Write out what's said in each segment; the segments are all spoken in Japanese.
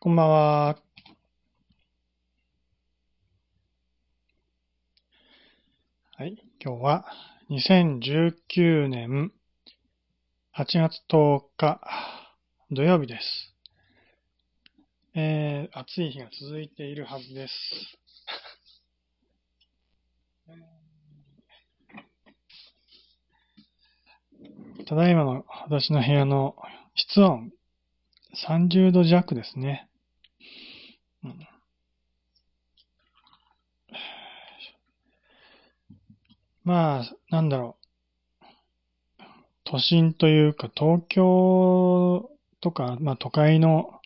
こんばんは。はい。今日は2019年8月10日土曜日です。えー、暑い日が続いているはずです。ただいまの私の部屋の室温30度弱ですね。うん、まあ、なんだろう。都心というか東京とか、まあ都会の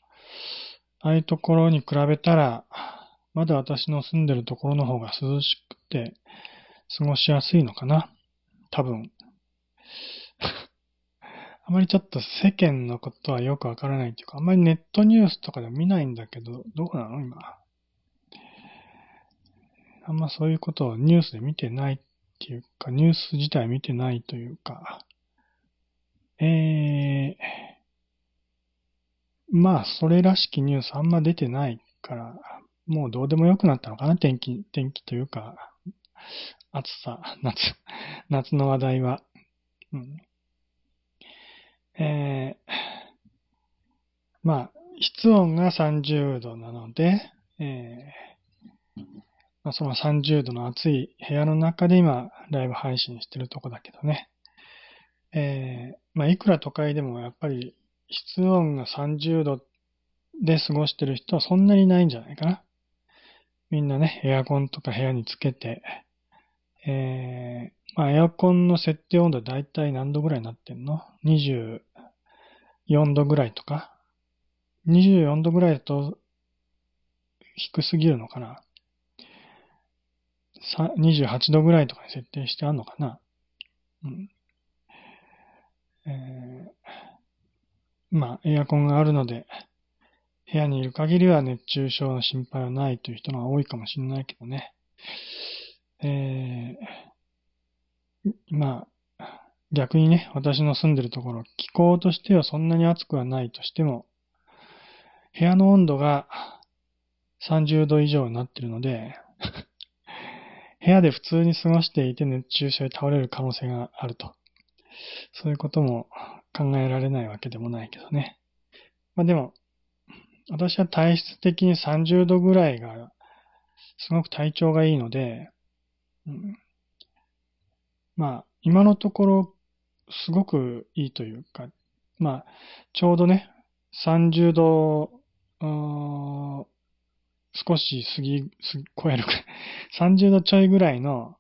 ああいうところに比べたら、まだ私の住んでるところの方が涼しくて過ごしやすいのかな。多分。あまりちょっと世間のことはよくわからないっていうか、あんまりネットニュースとかで見ないんだけど、どうなの今？あんまそういうことをニュースで見てないっていうか、ニュース自体見てないというか、えー、まあ、それらしきニュースあんま出てないから、もうどうでもよくなったのかな、天気、天気というか、暑さ、夏、夏の話題は。うん、えー、まあ、室温が30度なので、えー、まあ、その30度の暑い部屋の中で今、ライブ配信してるとこだけどね。えー、まあ、いくら都会でもやっぱり室温が30度で過ごしてる人はそんなにないんじゃないかな。みんなね、エアコンとか部屋につけて、えー、まあ、エアコンの設定温度はだいたい何度ぐらいになってんの ?24 度ぐらいとか ?24 度ぐらいだと低すぎるのかな ?28 度ぐらいとかに設定してあるのかな？うん。えー、まあ、エアコンがあるので、部屋にいる限りは熱中症の心配はないという人が多いかもしれないけどね。えーまあ、逆にね、私の住んでるところ、気候としてはそんなに暑くはないとしても、部屋の温度が30度以上になってるので、部屋で普通に過ごしていて熱中症で倒れる可能性があると。そういうことも考えられないわけでもないけどね。まあでも、私は体質的に30度ぐらいがすごく体調がいいので、うん、まあ、今のところ、すごくいいというか、まあ、ちょうどね、30度、少し過ぎ、超えるくらい、30度ちょいぐらいの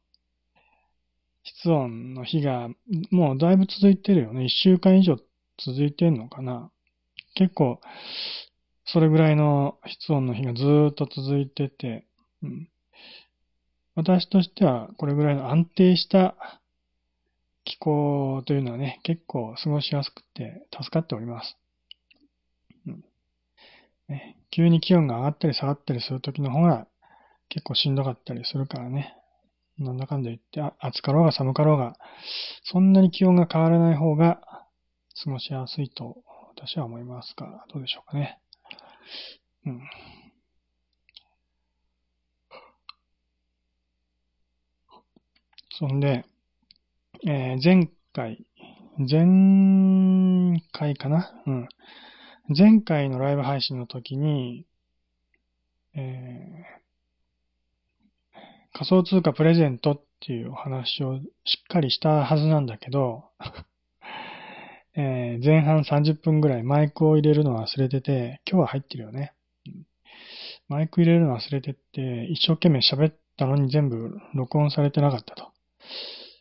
室温の日が、もうだいぶ続いてるよね。1週間以上続いてんのかな。結構、それぐらいの室温の日がずーっと続いてて、うん、私としてはこれぐらいの安定した気候というのはね、結構過ごしやすくて助かっております。うんね、急に気温が上がったり下がったりするときの方が結構しんどかったりするからね。なんだかんだ言って、暑かろうが寒かろうが、そんなに気温が変わらない方が過ごしやすいと私は思いますが、どうでしょうかね。うん。そんで、えー、前回、前回かな？うん。前回のライブ配信の時に、えー、仮想通貨プレゼントっていうお話をしっかりしたはずなんだけど、えー、前半30分ぐらいマイクを入れるの忘れてて、今日は入ってるよね。マイク入れるの忘れてて、一生懸命喋ったのに全部録音されてなかったと。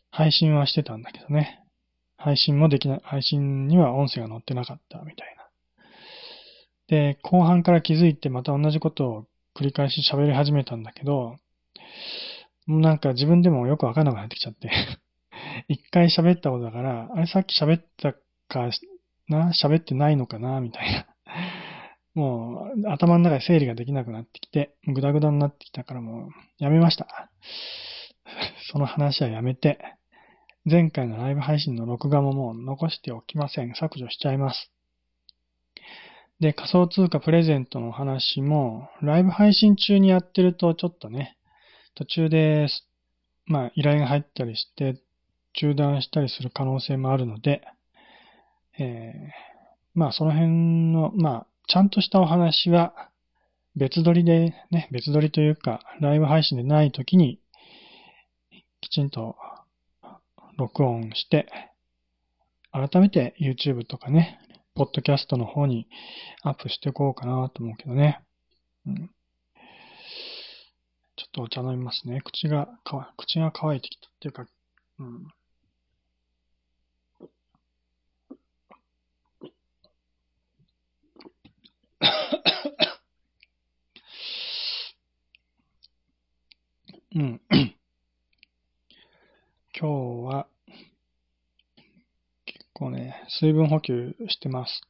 配信はしてたんだけどね。配信もできない、配信には音声が載ってなかったみたいな。で、後半から気づいてまた同じことを繰り返し喋り始めたんだけど、なんか自分でもよくわかんなくなってきちゃって 一回喋ったことだから、あれさっき喋ったかな？喋ってないのかな？みたいな。もう頭の中で整理ができなくなってきて、ぐだぐだになってきたからもうやめました。その話はやめて、前回のライブ配信の録画ももう残しておきません。削除しちゃいます。で、仮想通貨プレゼントの話も、ライブ配信中にやってるとちょっとね、途中で、まあ、依頼が入ったりして、中断したりする可能性もあるので、えー、まあ、その辺の、まあ、ちゃんとしたお話は、別撮りでね、別撮りというか、ライブ配信でない時に、きちんと録音して、改めて YouTube とかね、ポッドキャストの方にアップしていこうかなと思うけどね。うん。ちょっとお茶飲みますね。口が、口が乾いてきたっていうか、うん。うん。今日は、結構ね、水分補給してます。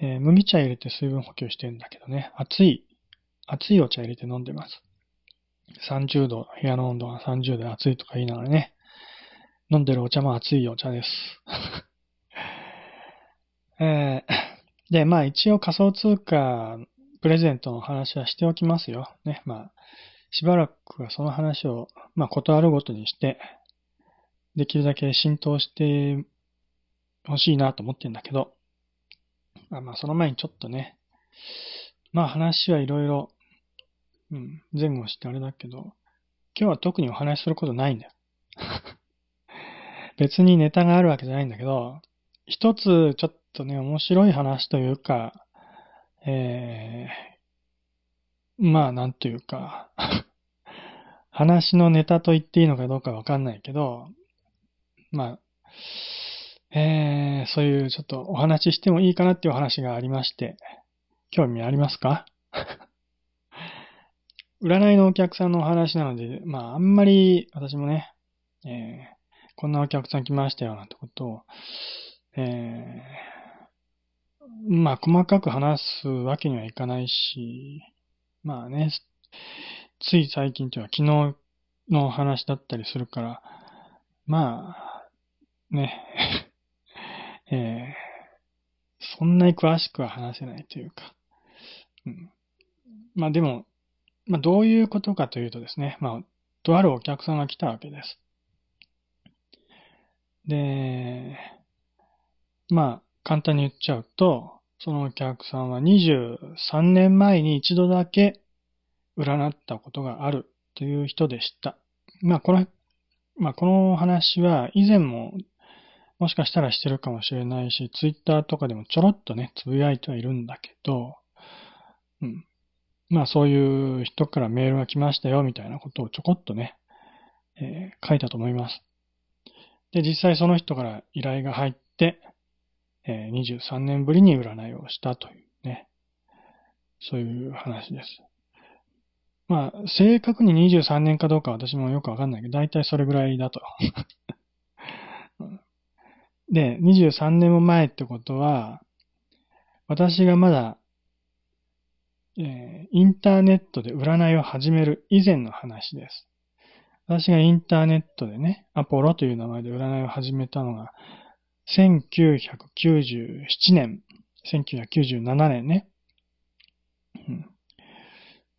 えー、麦茶入れて水分補給してるんだけどね、熱い、熱いお茶入れて飲んでます。30度、部屋の温度が30度で熱いとか言いながらね、飲んでるお茶も熱いお茶です。えー、で、まあ一応仮想通貨プレゼントの話はしておきますよ。ね、まあ、しばらくはその話を、まあ、ことあるごとにして、できるだけ浸透してほしいなと思ってるんだけど、まあ、まあ、その前にちょっとね、まあ話はいろいろ、うん、前後してあれだけど、今日は特にお話しすることないんだよ。別にネタがあるわけじゃないんだけど、一つちょっとね、面白い話というか、えー、まあなんというか話のネタと言っていいのかどうかわかんないけど、まあ、えー、そういうちょっとお話ししてもいいかなっていうお話がありまして、興味ありますか？占いのお客さんのお話なので、まああんまり私もね、えー、こんなお客さん来ましたよなんてことを、えー、まあ、細かく話すわけにはいかないし、まあね、つい最近というのは昨日の話だったりするから、まあ、ね、えー、そんなに詳しくは話せないというか、うん、まあでも、まあどういうことかというとですね、まあ、とあるお客さんが来たわけです。で、まあ、簡単に言っちゃうと、そのお客さんは23年前に一度だけ占ったことがあるという人でした。まあ、この、まあ、この話は以前ももしかしたらしてるかもしれないし、ツイッターとかでもちょろっとね、つぶやいてはいるんだけど、うん。まあそういう人からメールが来ましたよ、みたいなことをちょこっとね、えー、書いたと思います。で、実際その人から依頼が入って、え23年ぶりに占いをしたというね、そういう話です。まあ、正確に23年かどうか私もよくわかんないけど、だいたいそれぐらいだと。で、23年も前ってことは、私がまだ、えー、インターネットで占いを始める以前の話です。私がインターネットでね、アポロという名前で占いを始めたのが、1997年、1997年ね、うん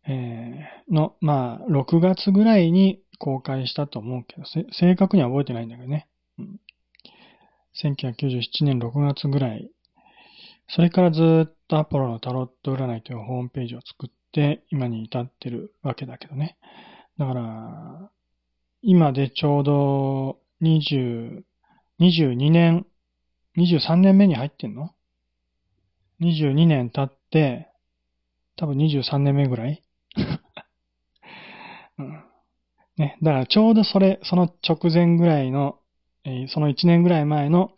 えー、の、まあ、6月ぐらいに公開したと思うけど、正確には覚えてないんだけどね。うん、1997年6月ぐらい。それからずっとアポロのタロット占いというホームページを作って今に至ってるわけだけどね。だから、今でちょうど20、22年23年目に入ってんの ?22 年経って、多分23年目ぐらい、うん、ね。だからちょうどそれ、その直前ぐらいの、えー、その1年ぐらい前の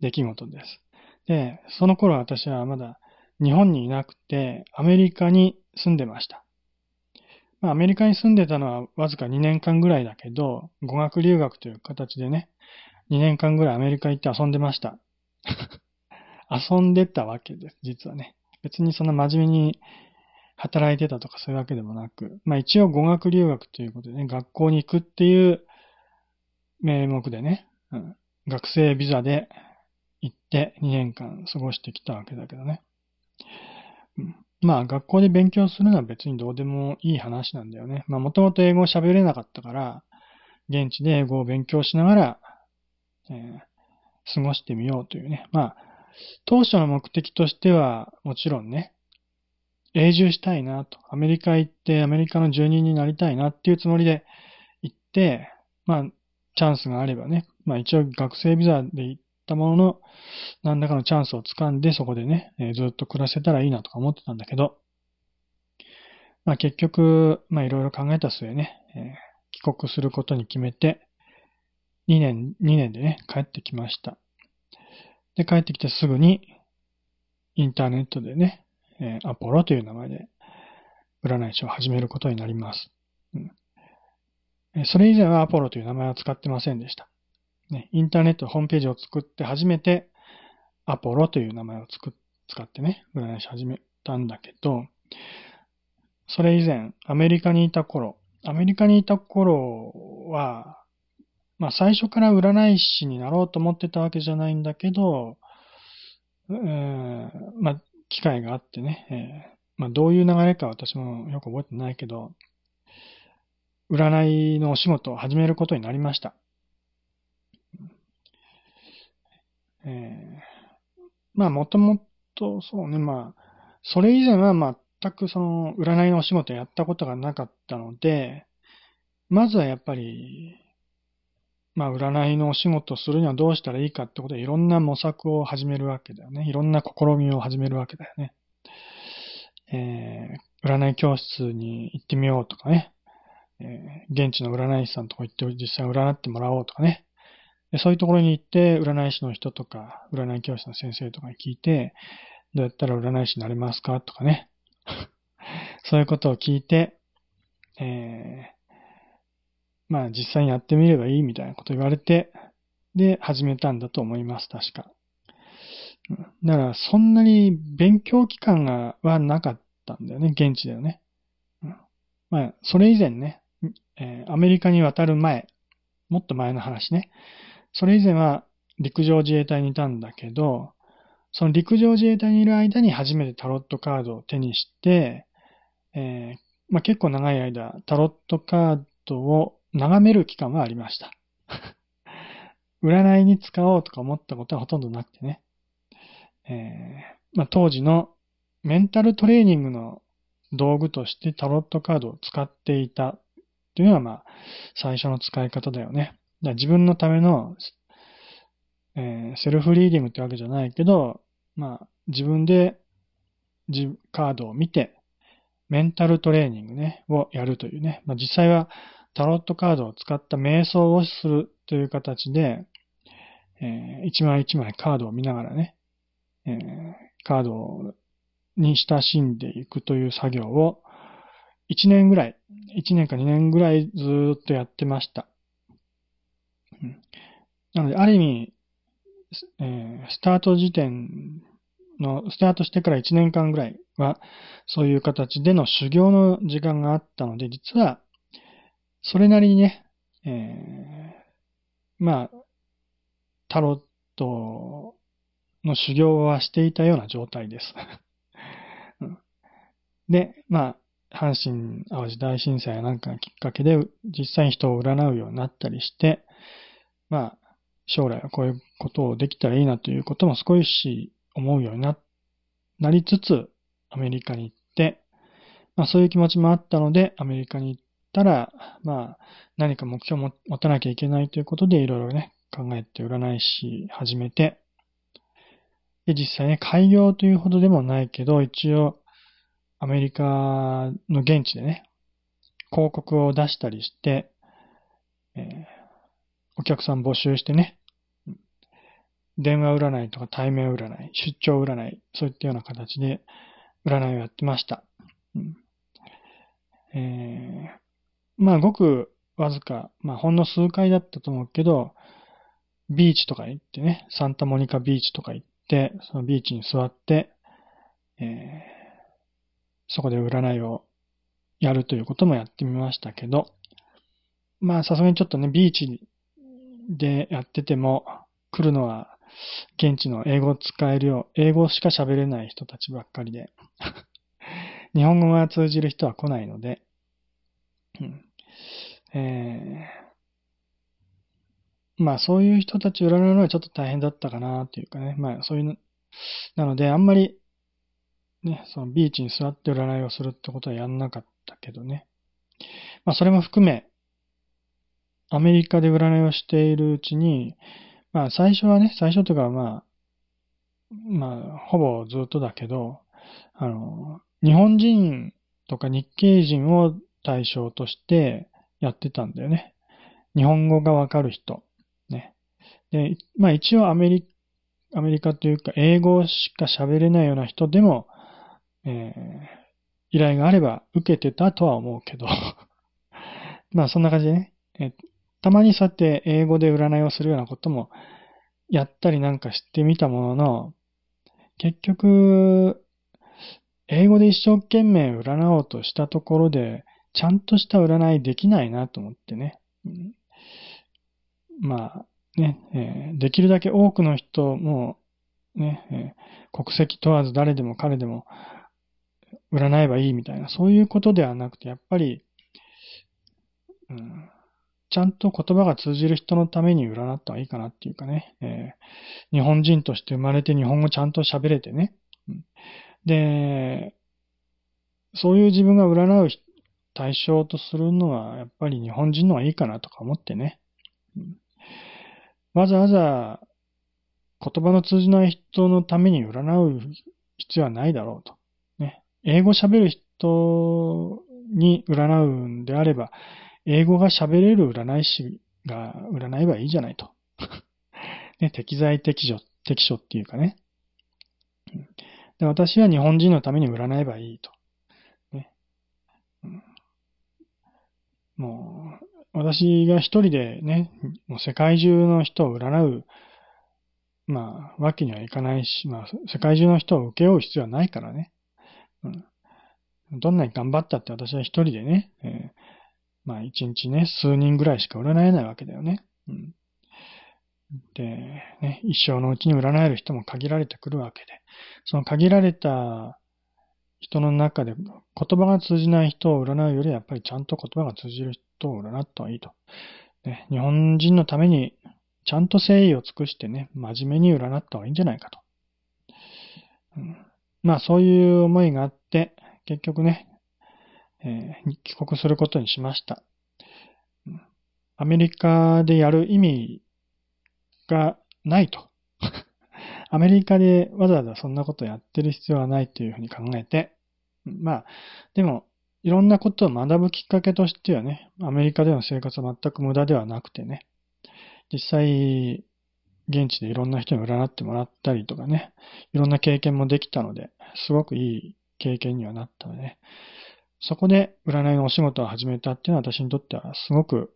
出来事です。で、その頃私はまだ日本にいなくて、アメリカに住んでました。まあ、アメリカに住んでたのはわずか2年間ぐらいだけど、語学留学という形でね、2年間ぐらいアメリカ行って遊んでました。遊んでたわけです、実はね。別にそんな真面目に働いてたとかそういうわけでもなく、まあ一応語学留学ということでね、学校に行くっていう名目でね、うん、学生ビザで行って2年間過ごしてきたわけだけどね。まあ学校で勉強するのは別にどうでもいい話なんだよね。まあもともと英語を喋れなかったから、現地で英語を勉強しながら、えー、過ごしてみようというね。まあ、当初の目的としてはもちろんね、永住したいなと、アメリカ行ってアメリカの住人になりたいなっていうつもりで行って、まあ、チャンスがあればね、まあ一応学生ビザで行ったものの、何らかのチャンスをつかんでそこでね、えー、ずっと暮らせたらいいなとか思ってたんだけど、まあ結局、まあいろいろ考えた末ね、えー、帰国することに決めて、2年、2年でね、帰ってきました。で、帰ってきてすぐに、インターネットでね、えー、アポロという名前で、占い師を始めることになります。うんそれ以前はアポロという名前は使ってませんでした。ね、インターネットホームページを作って初めてアポロという名前を使ってね、占い師始めたんだけど、それ以前、アメリカにいた頃、アメリカにいた頃は、まあ最初から占い師になろうと思ってたわけじゃないんだけど、えー、まあ機会があってね、えー、まあどういう流れか私もよく覚えてないけど、占いのお仕事を始めることになりました。えー、まあ、もともと、そうね、まあ、それ以前は全くその占いのお仕事をやったことがなかったので、まずはやっぱり、まあ、占いのお仕事をするにはどうしたらいいかってことで、いろんな模索を始めるわけだよね。いろんな試みを始めるわけだよね。えー、占い教室に行ってみようとかね。えー、現地の占い師さんとこ行って実際占ってもらおうとかね。そういうところに行って、占い師の人とか、占い教室の先生とかに聞いて、どうやったら占い師になれますかとかね。そういうことを聞いて、え、まあ実際にやってみればいいみたいなこと言われて、で、始めたんだと思います、確か。だから、そんなに勉強期間がはなかったんだよね、現地ではね。まあ、それ以前ね、えー、アメリカに渡る前、もっと前の話ね。それ以前は陸上自衛隊にいたんだけど、その陸上自衛隊にいる間に初めてタロットカードを手にして、えー、まあ、結構長い間タロットカードを眺める期間はありました。占いに使おうとか思ったことはほとんどなくてね。えー、まあ、当時のメンタルトレーニングの道具としてタロットカードを使っていたというのが、まあ、最初の使い方だよね。だ自分のための、えー、セルフリーディングってわけじゃないけど、まあ、自分でカードを見て、メンタルトレーニングね、をやるというね。まあ、実際はタロットカードを使った瞑想をするという形で、えー、一枚一枚カードを見ながらね、えー、カードに親しんでいくという作業を1年ぐらい、1年か2年ぐらいずっとやってました。なので、ある意味、スタート時点の、スタートしてから1年間ぐらいは、そういう形での修行の時間があったので、実は、それなりにね、えー、まあ、タロットの修行はしていたような状態です。で、まあ、阪神淡路大震災なんかがきっかけで、実際に人を占うようになったりして、まあ、将来はこういうことをできたらいいなということも少し思うようにな、なりつつ、アメリカに行って、まあそういう気持ちもあったので、アメリカに行ったら、まあ何か目標を持たなきゃいけないということで、いろいろね、考えて占い師始めて、で、実際ね、開業というほどでもないけど、一応、アメリカの現地でね、広告を出したりして、えー、お客さん募集してね、電話占いとか対面占い、出張占い、そういったような形で占いをやってました。うんえ、まあ、ごくわずか、まあ、ほんの数回だったと思うけど、ビーチとか行ってね、サンタモニカビーチとか行って、そのビーチに座って、えーそこで占いをやるということもやってみましたけど、まあさすがにちょっとね、ビーチでやってても来るのは現地の英語を使えるよう、英語しか喋れない人たちばっかりで、日本語が通じる人は来ないので、うんえー、まあそういう人たちを占うのはちょっと大変だったかなっていうかね、まあそういうの、なのであんまり、ね、そのビーチに座って占いをするってことはやんなかったけどね。まあそれも含め、アメリカで占いをしているうちに、まあ最初はね、最初というかまあ、まあほぼずっとだけど、あの、日本人とか日系人を対象としてやってたんだよね。日本語がわかる人。ね。で、まあ一応アメリアメリカというか英語しか喋れないような人でも、えー、依頼があれば受けてたとは思うけど まあそんな感じでね、えたまにそうやって英語で占いをするようなこともやったりなんかしてみたものの、結局、英語で一生懸命占おうとしたところで、ちゃんとした占いできないなと思ってね。うん、まあ、ね、えー、できるだけ多くの人も、ね、えー、国籍問わず誰でも彼でも占えばいいみたいな、そういうことではなくて、やっぱり、うん、ちゃんと言葉が通じる人のために占った方がいいかなっていうかね、えー、日本人として生まれて日本語ちゃんと喋れてね、うん、で、そういう自分が占う人対象とするのは、やっぱり日本人の方がいいかなとか思ってね。わざわざ言葉の通じない人のために占う必要はないだろうと。ね、英語喋る人に占うんであれば、英語が喋れる占い師が占えばいいじゃないと。ね、適材適所、適所っていうかね。で私は日本人のために占えばいいと。ねうん、もう、私が一人でね、もう世界中の人を占う、まあ、わけにはいかないし、まあ、世界中の人を請け負う必要はないからね。うん、どんなに頑張ったって私は一人でね、えー、まあ一日ね、数人ぐらいしか占えないわけだよね。うん、で、ね、一生のうちに占える人も限られてくるわけで、その限られた人の中で言葉が通じない人を占うよりやっぱりちゃんと言葉が通じる人を占った方がいいと。ね、日本人のためにちゃんと誠意を尽くしてね、真面目に占った方がいいんじゃないかと。うん、まあそういう思いがあって、結局ね、えー、帰国することにしました。アメリカでやる意味がないと。アメリカでわざわざそんなことやってる必要はないというふうに考えて、まあ、でも、いろんなことを学ぶきっかけとしてはね、アメリカでの生活は全く無駄ではなくてね、実際、現地でいろんな人に占ってもらったりとかね、いろんな経験もできたので、すごくいい経験にはなったので、そこで占いのお仕事を始めたっていうのは私にとってはすごく、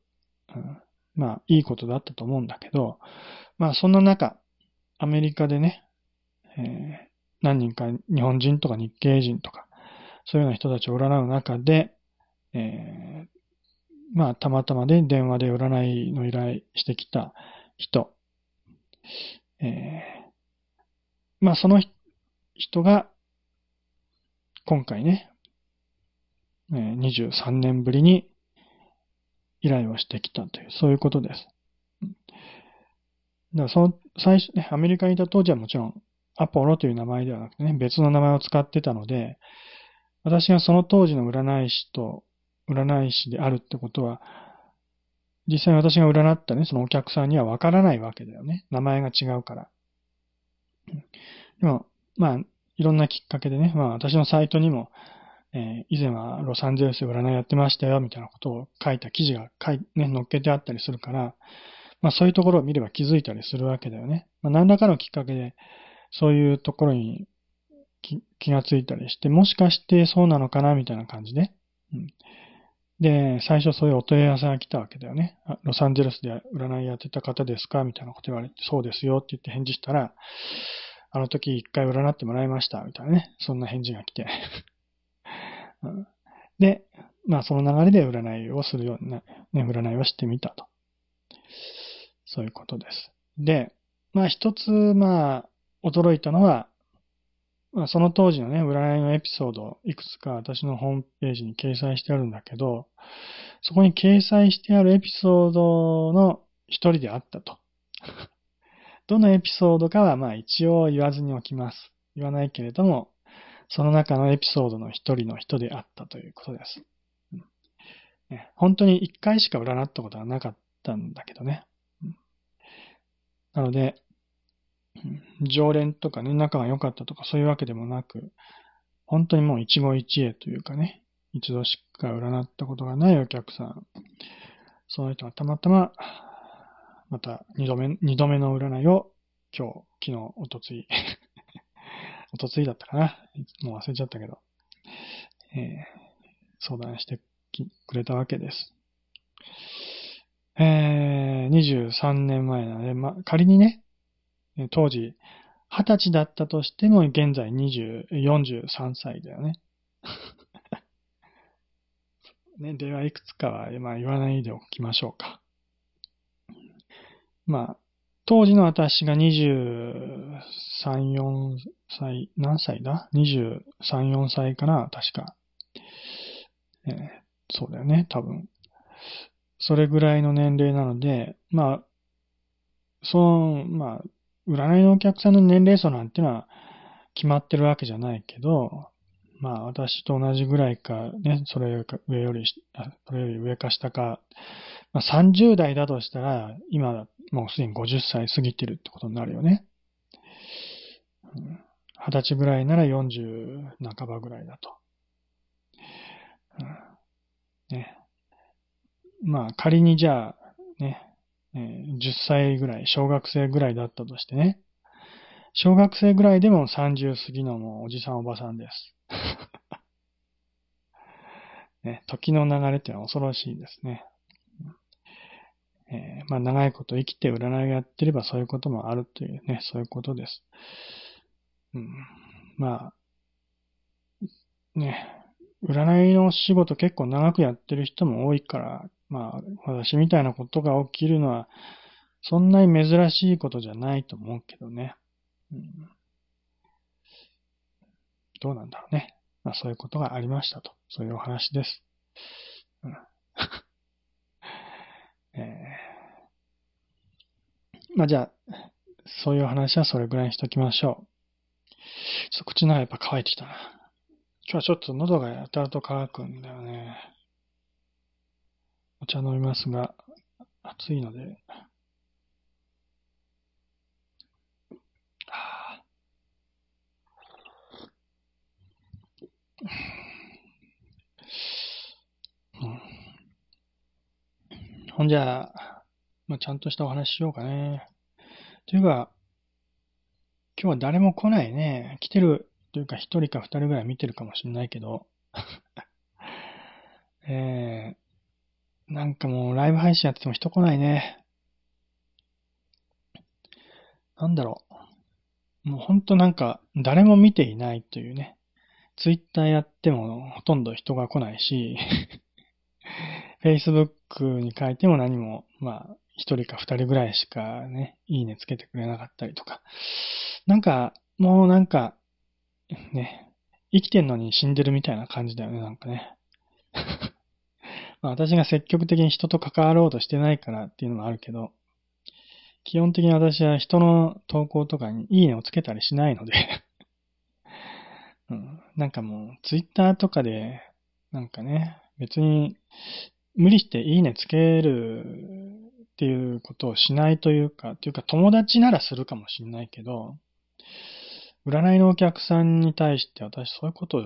うん、まあいいことだったと思うんだけど、まあそんな中、アメリカでね、えー、何人か日本人とか日系人とか、そういうような人たちを占う中で、えー、まあたまたまで電話で占いの依頼してきた人、えー、まあその人が今回ね、23年ぶりに依頼をしてきたという、そういうことです。だからその最初ね、アメリカにいた当時はもちろんアポロという名前ではなくてね、別の名前を使ってたので、私がその当時の占い師と占い師であるってことは、実際私が占ったね、そのお客さんにはわからないわけだよね。名前が違うから。でも、まあ、いろんなきっかけでね、まあ私のサイトにも、えー、以前はロサンゼルスで占いやってましたよ、みたいなことを書いた記事が書い、ね、載っけてあったりするから、まあそういうところを見れば気づいたりするわけだよね。まあ何らかのきっかけで、そういうところに気がついたりして、もしかしてそうなのかな、みたいな感じで。うん、で、最初そういうお問い合わせが来たわけだよね。あロサンゼルスで占いやってた方ですかみたいなこと言われて、そうですよって言って返事したら、あの時一回占ってもらいました、みたいなね。そんな返事が来て で、まあその流れで占いをするような、ね、占いをしてみたと。そういうことです。で、まあ一つ、まあ、驚いたのは、まあその当時のね、占いのエピソード、いくつか私のホームページに掲載してあるんだけど、そこに掲載してあるエピソードの一人であったと。どのエピソードかはまあ一応言わずにおきます。言わないけれども、その中のエピソードの一人の人であったということです。ね、本当に一回しか占ったことはなかったんだけどね。なので、常連とかね、仲が良かったとかそういうわけでもなく、本当にもう一期一会というかね、一度しか占ったことがないお客さん、その人がたまたま、また二度目、二度目の占いを今日、昨日、おとつい、おとついだったかなもう忘れちゃったけど、えー、相談してくれたわけです。えー、23年前なので、ま、仮にね、当時、20歳だったとしても、現在20、43歳だよね。年齢はいくつかは、まあ、言わないでおきましょうか。まあ、当時の私が23、4歳、何歳だ ?23、4歳かな確か。えー、そうだよね、多分。それぐらいの年齢なので、まあ、その、まあ、占いのお客さんの年齢層なんていうのは決まってるわけじゃないけど、まあ私と同じぐらいか、ね、それより上より、それより上か下か、まあ30代だとしたら、今もうすでに50歳過ぎてるってことになるよね。20歳ぐらいなら40半ばぐらいだと。ね。まあ仮にじゃあ、ね、えー、10歳ぐらい、小学生ぐらいだったとしてね。小学生ぐらいでも30過ぎのもうおじさんおばさんです。ね、時の流れってのは恐ろしいですね。えー、まあ長いこと生きて占いをやってればそういうこともあるというね、そういうことです。うん、まあ、ね、占いの仕事結構長くやってる人も多いから、まあ、私みたいなことが起きるのは、そんなに珍しいことじゃないと思うけどね。うん、どうなんだろうね。まあそういうことがありましたと。そういうお話です。うん えー、まあじゃあ、そういう話はそれぐらいにしときましょう。ちょっと口の中やっぱ乾いてきたな。今日はちょっと喉がやたらと乾くんだよね。お茶飲みますが、暑いので、うん、ほんじゃあ、まあ、ちゃんとしたお話しようかね。というか、今日は誰も来ないね。来てるというか一人か二人ぐらい見てるかもしれないけど、えー、なんかもうライブ配信やってても人来ないね。なんだろう。もうほんとなんか誰も見ていないというね。ツイッターやってもほとんど人が来ないし、Facebook に書いても何も、まあ、一人か二人ぐらいしかね、いいねつけてくれなかったりとか。なんか、もうなんか、ね、生きてんのに死んでるみたいな感じだよね、なんかね。まあ、私が積極的に人と関わろうとしてないからっていうのもあるけど、基本的に私は人の投稿とかにいいねをつけたりしないので うん、なんかもう、ツイッターとかで、なんかね、別に無理していいねつけるっていうことをしないというか、というか友達ならするかもしれないけど、占いのお客さんに対して私そういうことを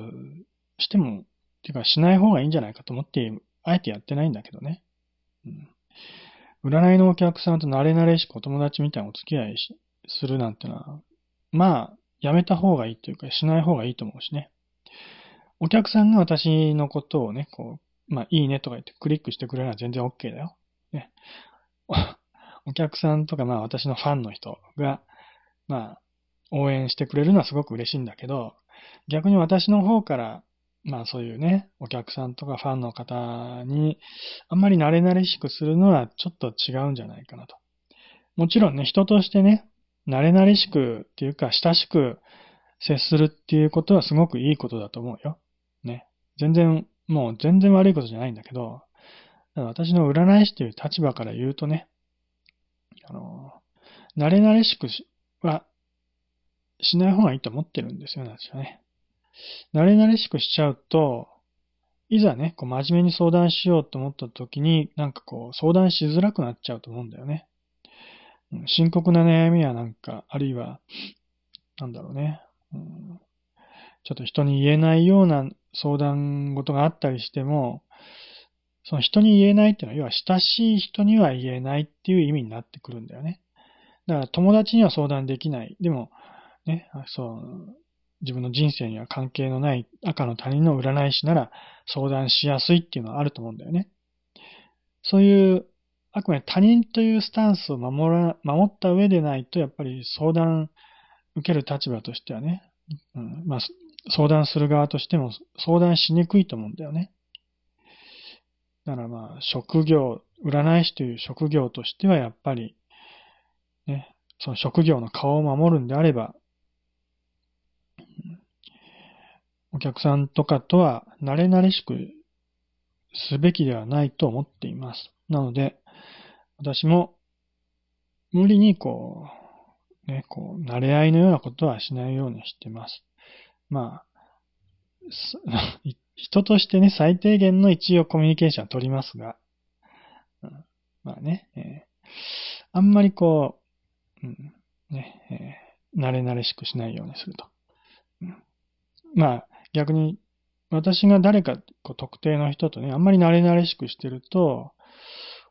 しても、っていうかしない方がいいんじゃないかと思ってあえてやってないんだけどね。うん。占いのお客さんと慣れ慣れしくお友達みたいなお付き合いするなんてのは、まあ、やめた方がいいというか、しない方がいいと思うしね。お客さんが私のことをね、こう、まあ、いいねとか言ってクリックしてくれるのは全然 OK だよ。ね。お客さんとか、まあ、私のファンの人が、まあ、応援してくれるのはすごく嬉しいんだけど、逆に私の方からまあそういうね、お客さんとかファンの方に、あんまり慣れ慣れしくするのはちょっと違うんじゃないかなと。もちろんね、人としてね、慣れ慣れしくっていうか、親しく接するっていうことはすごくいいことだと思うよ。ね。全然、もう全然悪いことじゃないんだけど、私の占い師という立場から言うとね、あの、慣れ慣れしくはしない方がいいと思ってるんですよ、私はね。慣れ慣れしくしちゃうと、いざね、こう真面目に相談しようと思った時に、なんかこう、相談しづらくなっちゃうと思うんだよね。深刻な悩みやなんか、あるいは、なんだろうね、うん、ちょっと人に言えないような相談事があったりしても、その人に言えないっていうのは、要は親しい人には言えないっていう意味になってくるんだよね。だから友達には相談できない。でも、ね、そう、自分の人生には関係のない赤の他人の占い師なら相談しやすいっていうのはあると思うんだよね。そういう、あくまで他人というスタンスを守ら、守った上でないと、やっぱり相談受ける立場としてはね、うん、まあ、相談する側としても相談しにくいと思うんだよね。だからまあ、職業、占い師という職業としてはやっぱり、ね、その職業の顔を守るんであれば、お客さんとかとは慣れ慣れしくすべきではないと思っています。なので、私も無理にこう、ね、こう、慣れ合いのようなことはしないようにしてます。まあ、人としてね、最低限の一応コミュニケーションは取りますが、うん、まあね、えー、あんまりこう、うん、ね、えー、慣れ慣れしくしないようにすると。うん、まあ、逆に、私が誰かこう特定の人とね、あんまり慣れ慣れしくしてると、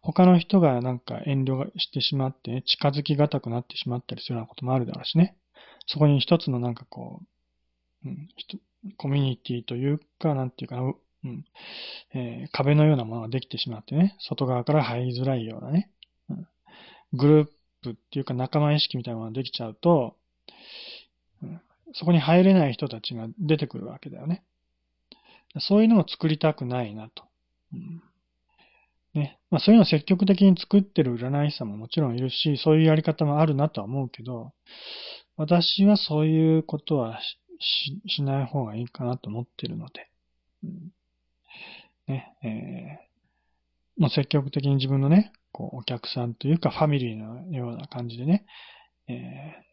他の人がなんか遠慮してしまって、ね、近づきがたくなってしまったりするようなこともあるだろうしね。そこに一つのなんかこう、うん、コミュニティというか、なんていうかな、うんえー、壁のようなものができてしまってね、外側から入りづらいようなね、うん、グループっていうか仲間意識みたいなものができちゃうと、そこに入れない人たちが出てくるわけだよね。そういうのを作りたくないなと。うんね。まあそういうのを積極的に作ってる占い師さんももちろんいるし、そういうやり方もあるなとは思うけど、私はそういうことはしない方がいいかなと思ってるので、うん、ね、えー、もう積極的に自分のね、こうお客さんというかファミリーのような感じでね、えー、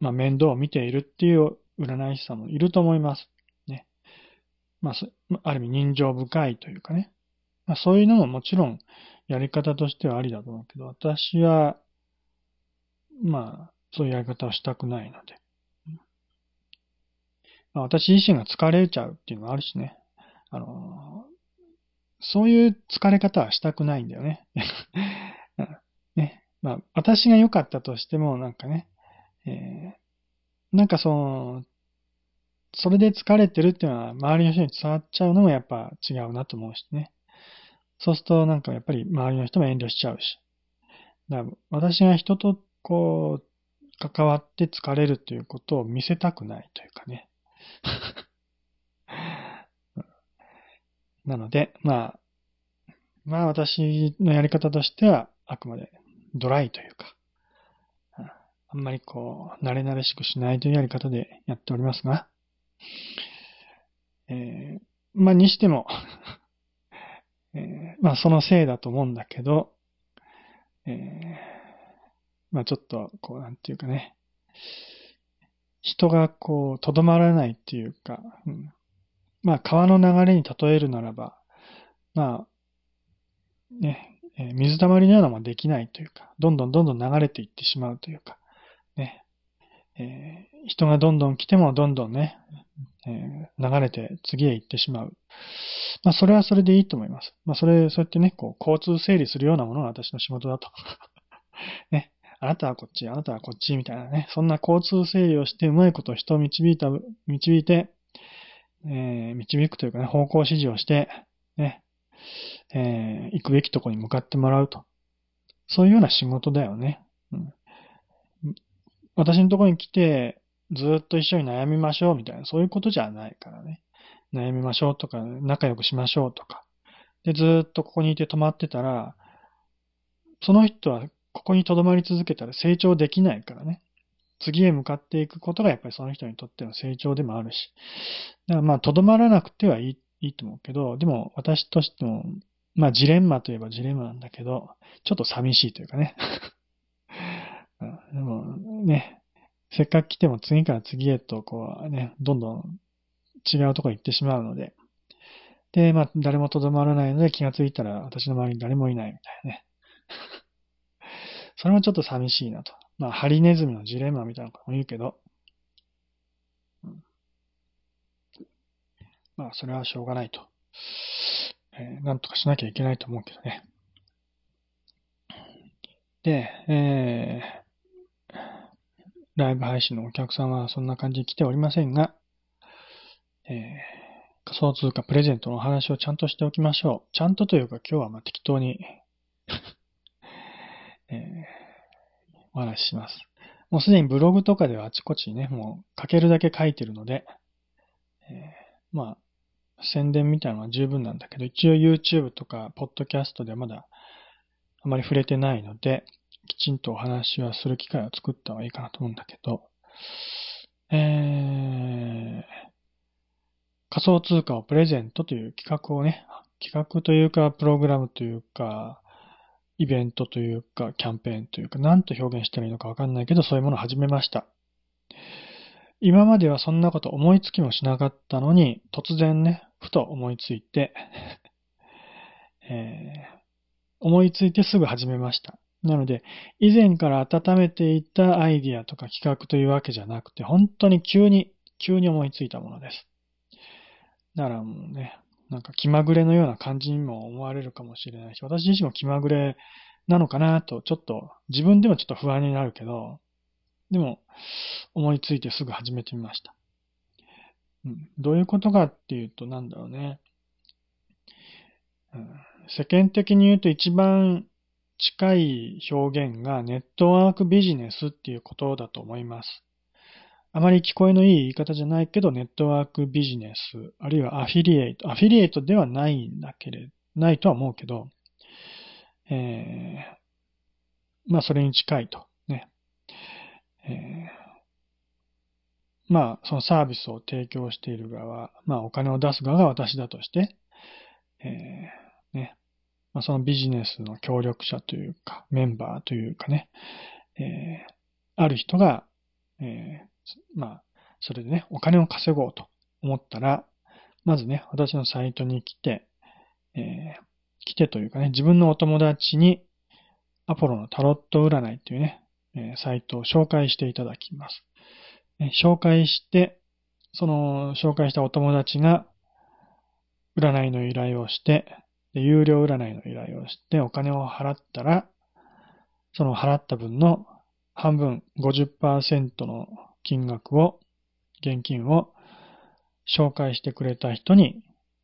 まあ面倒を見ているっていう占い師さんもいると思います。ね。まあ、ある意味人情深いというかね。まあそういうのももちろんやり方としてはありだと思うけど、私は、まあ、そういうやり方をしたくないので。まあ、私自身が疲れちゃうっていうのもあるしね。あの、そういう疲れ方はしたくないんだよね。ね。まあ、私が良かったとしても、なんかね、えー、なんかその、それで疲れてるっていうのは周りの人に伝わっちゃうのもやっぱ違うなと思うしね。そうするとなんかやっぱり周りの人も遠慮しちゃうし。だから私が人とこう、関わって疲れるということを見せたくないというかね。なので、まあ、まあ私のやり方としては、あくまでドライというか、あんまりこう、慣れ慣れしくしないというやり方でやっておりますが、えー、まあにしても えー、まあそのせいだと思うんだけど、えー、まあちょっと、こう、なんていうかね、人がこう、とどまらないっていうか、うん、まあ、川の流れに例えるならば、まあ、ね、えー、水溜まりのようなものできないというか、どんどんどんどん流れていってしまうというか、ね、えー、人がどんどん来てもどんどんね、えー、流れて次へ行ってしまう。まあ、それはそれでいいと思います。まあ、それ、そうやってね、こう、交通整理するようなものが私の仕事だと。ね、あなたはこっち、あなたはこっち、みたいなね、そんな交通整理をしてうまいこと人を導いた、導いて、えー、導くというかね、方向指示をして、ね、えー、行くべきとこに向かってもらうと。そういうような仕事だよね。うん、私のところに来て、ずっと一緒に悩みましょうみたいな、そういうことじゃないからね。悩みましょうとか、仲良くしましょうとか。で、ずっとここにいて止まってたら、その人はここに留まり続けたら成長できないからね。次へ向かっていくことがやっぱりその人にとっての成長でもあるし。だからまあ、とどまらなくてはいい、いいと思うけど、でも私としても、まあジレンマといえばジレンマなんだけど、ちょっと寂しいというかね。でもね、せっかく来ても次から次へとこうね、どんどん違うとこ行ってしまうので、で、まあ誰もとどまらないので気がついたら私の周りに誰もいないみたいなね。それもちょっと寂しいなと。まあ、ハリネズミのジレンマみたいなことも言うけど、うん、まあ、それはしょうがないと。えー、なんとかしなきゃいけないと思うけどね。で、えー、ライブ配信のお客さんはそんな感じで来ておりませんが、えー、仮想通貨プレゼントのお話をちゃんとしておきましょう。ちゃんとというか今日はまあ適当に えー、お話しします。もうすでにブログとかではあちこちにね、もう書けるだけ書いてるので、えー、まあ、宣伝みたいなのは十分なんだけど、一応 YouTube とか Podcast ではまだあまり触れてないので、きちんとお話はする機会を作った方がいいかなと思うんだけど、えー、仮想通貨をプレゼントという企画をね、企画というか、プログラムというか、イベントというか、キャンペーンというか、何と表現したらいいのかわかんないけど、そういうものを始めました。今まではそんなこと思いつきもしなかったのに、突然ね、ふと思いついて えー、思いついてすぐ始めました。なので、以前から温めていたアイディアとか企画というわけじゃなくて、本当に急に、急に思いついたものです。だからもうね、なんか気まぐれのような感じにも思われるかもしれないし、私自身も気まぐれなのかなと、ちょっと、自分でもちょっと不安になるけど、でも、思いついてすぐ始めてみました。うん、どういうことかっていうと、なんだろうね。うん、世間的に言うと一番近い表現がネットワークビジネスっていうことだと思います。あまり聞こえのいい言い方じゃないけど、ネットワークビジネス、あるいはアフィリエイト、アフィリエイトではないんだけれ、ないとは思うけど、えー、まあそれに近いと。ね。えー、まあそのサービスを提供している側、まあお金を出す側が私だとして、えー、まあそのビジネスの協力者というか、メンバーというかね、えー、ある人が、えー、まあ、それでね、お金を稼ごうと思ったら、まずね、私のサイトに来て、えー、来てというかね、自分のお友達にアポロのタロット占いっていうね、え、サイトを紹介していただきます。え紹介して、その紹介したお友達が占いの依頼をして、有料占いの依頼をしてお金を払ったら、その払った分の半分50%の金額を、現金を紹介してくれた人に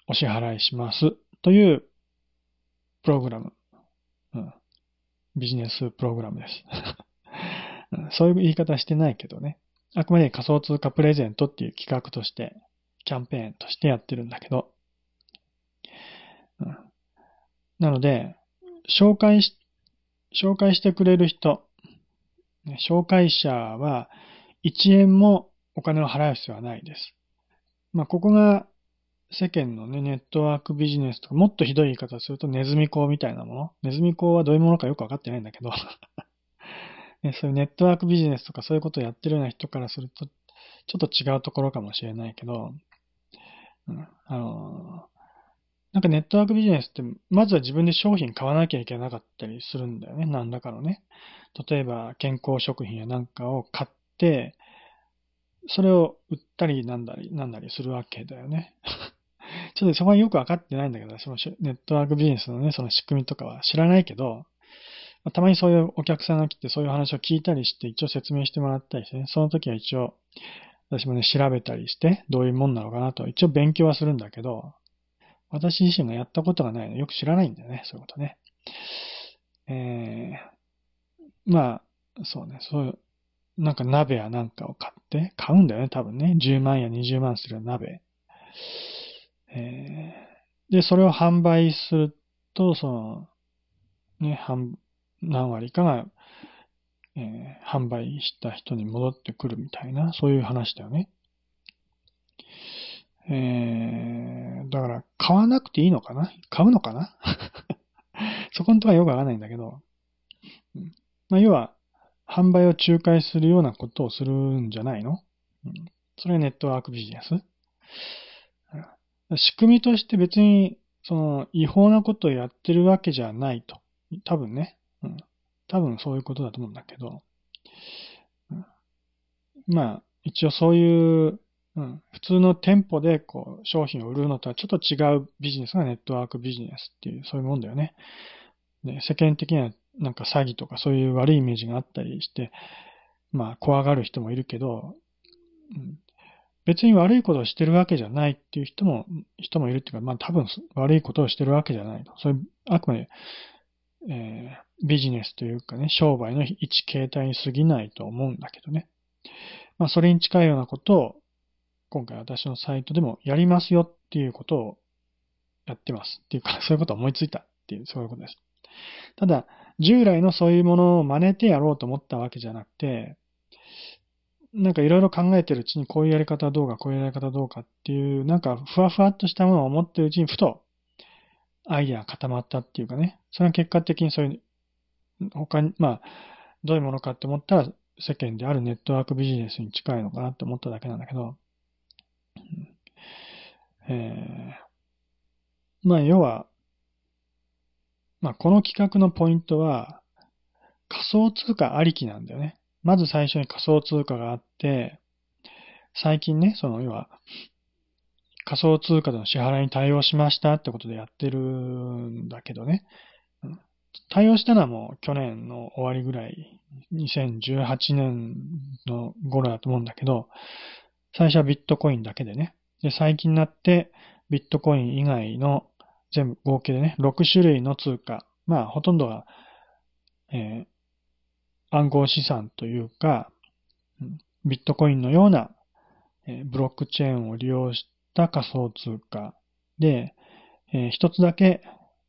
お支払いしますというプログラム。うん、ビジネスプログラムです そういう言い方してないけどね。あくまで仮想通貨プレゼントっていう企画として、キャンペーンとしてやってるんだけど。うん、なので、紹介し、紹介してくれる人、紹介者は1円もお金を払う必要はないです。まあ、ここが世間のね、ネットワークビジネスとか、もっとひどい言い方するとネズミ講みたいなもの。ネズミ講はどういうものかよくわかってないんだけど ね、そういうネットワークビジネスとかそういうことをやってるような人からすると、ちょっと違うところかもしれないけど、うん、あのなんかネットワークビジネスって、まずは自分で商品買わなきゃいけなかったりするんだよね。何らかのね。例えば、健康食品やなんかを買って、それを売ったりなんだり、なんだりするわけだよね。ちょっとそこはよくわかってないんだけど、そのネットワークビジネスのね、その仕組みとかは知らないけど、たまにそういうお客さんが来てそういう話を聞いたりして一応説明してもらったりしてね、その時は一応私もね、調べたりしてどういうもんなのかなと一応勉強はするんだけど、私自身がやったことがないのよく知らないんだよね、そういうことね。えー、まあ、そうね、そういう、なんか鍋やなんかを買って、買うんだよね、多分ね。10万や20万する鍋。えー、で、それを販売すると、その、ね、半、何割かがえー、販売した人に戻ってくるみたいな、そういう話だよね。えー、だから、買わなくていいのかな？買うのかな？そこのとこはよくわかんないんだけど、まあ、要は、販売を仲介するようなことをするんじゃないの、うん、それがネットワークビジネス？仕組みとして別に、その、違法なことをやってるわけじゃないと。多分ね。うん。多分そういうことだと思うんだけど。うん、まあ、一応そういう、うん、普通の店舗でこう商品を売るのとはちょっと違うビジネスがネットワークビジネスっていう、そういうもんだよね。で世間的にはなんか詐欺とかそういう悪いイメージがあったりして、まあ怖がる人もいるけど、うん、別に悪いことをしてるわけじゃないっていう人も、人もいるっていうか、まあ多分悪いことをしてるわけじゃないと。そういう、あくまで、えー、ビジネスというかね、商売の一形態に過ぎないと思うんだけどね。まあそれに近いようなことを、今回私のサイトでもやりますよっていうことをやってます。っていうか、そういうことを思いついたっていう、そういうことです。ただ、従来のそういうものを真似てやろうと思ったわけじゃなくて、なんかいろいろ考えてるうちにこういうやり方どうか、こういうやり方どうかっていう、なんかふわふわっとしたものを思ってるうちにふとアイデアが固まったっていうかね、それが結果的にそういう、他に、まあ、どういうものかって思ったら世間であるネットワークビジネスに近いのかなって思っただけなんだけど、えー、まあ要は、まあこの企画のポイントは仮想通貨ありきなんだよね。まず最初に仮想通貨があって、最近ね、その要は、仮想通貨での支払いに対応しましたってことでやってるんだけどね。対応したのはもう去年の終わりぐらい、2018年の頃だと思うんだけど、最初はビットコインだけでね。で、最近になってビットコイン以外の全部合計でね、6種類の通貨。まあ、ほとんどが、え暗号資産というか、ビットコインのようなブロックチェーンを利用した仮想通貨で、一つだけ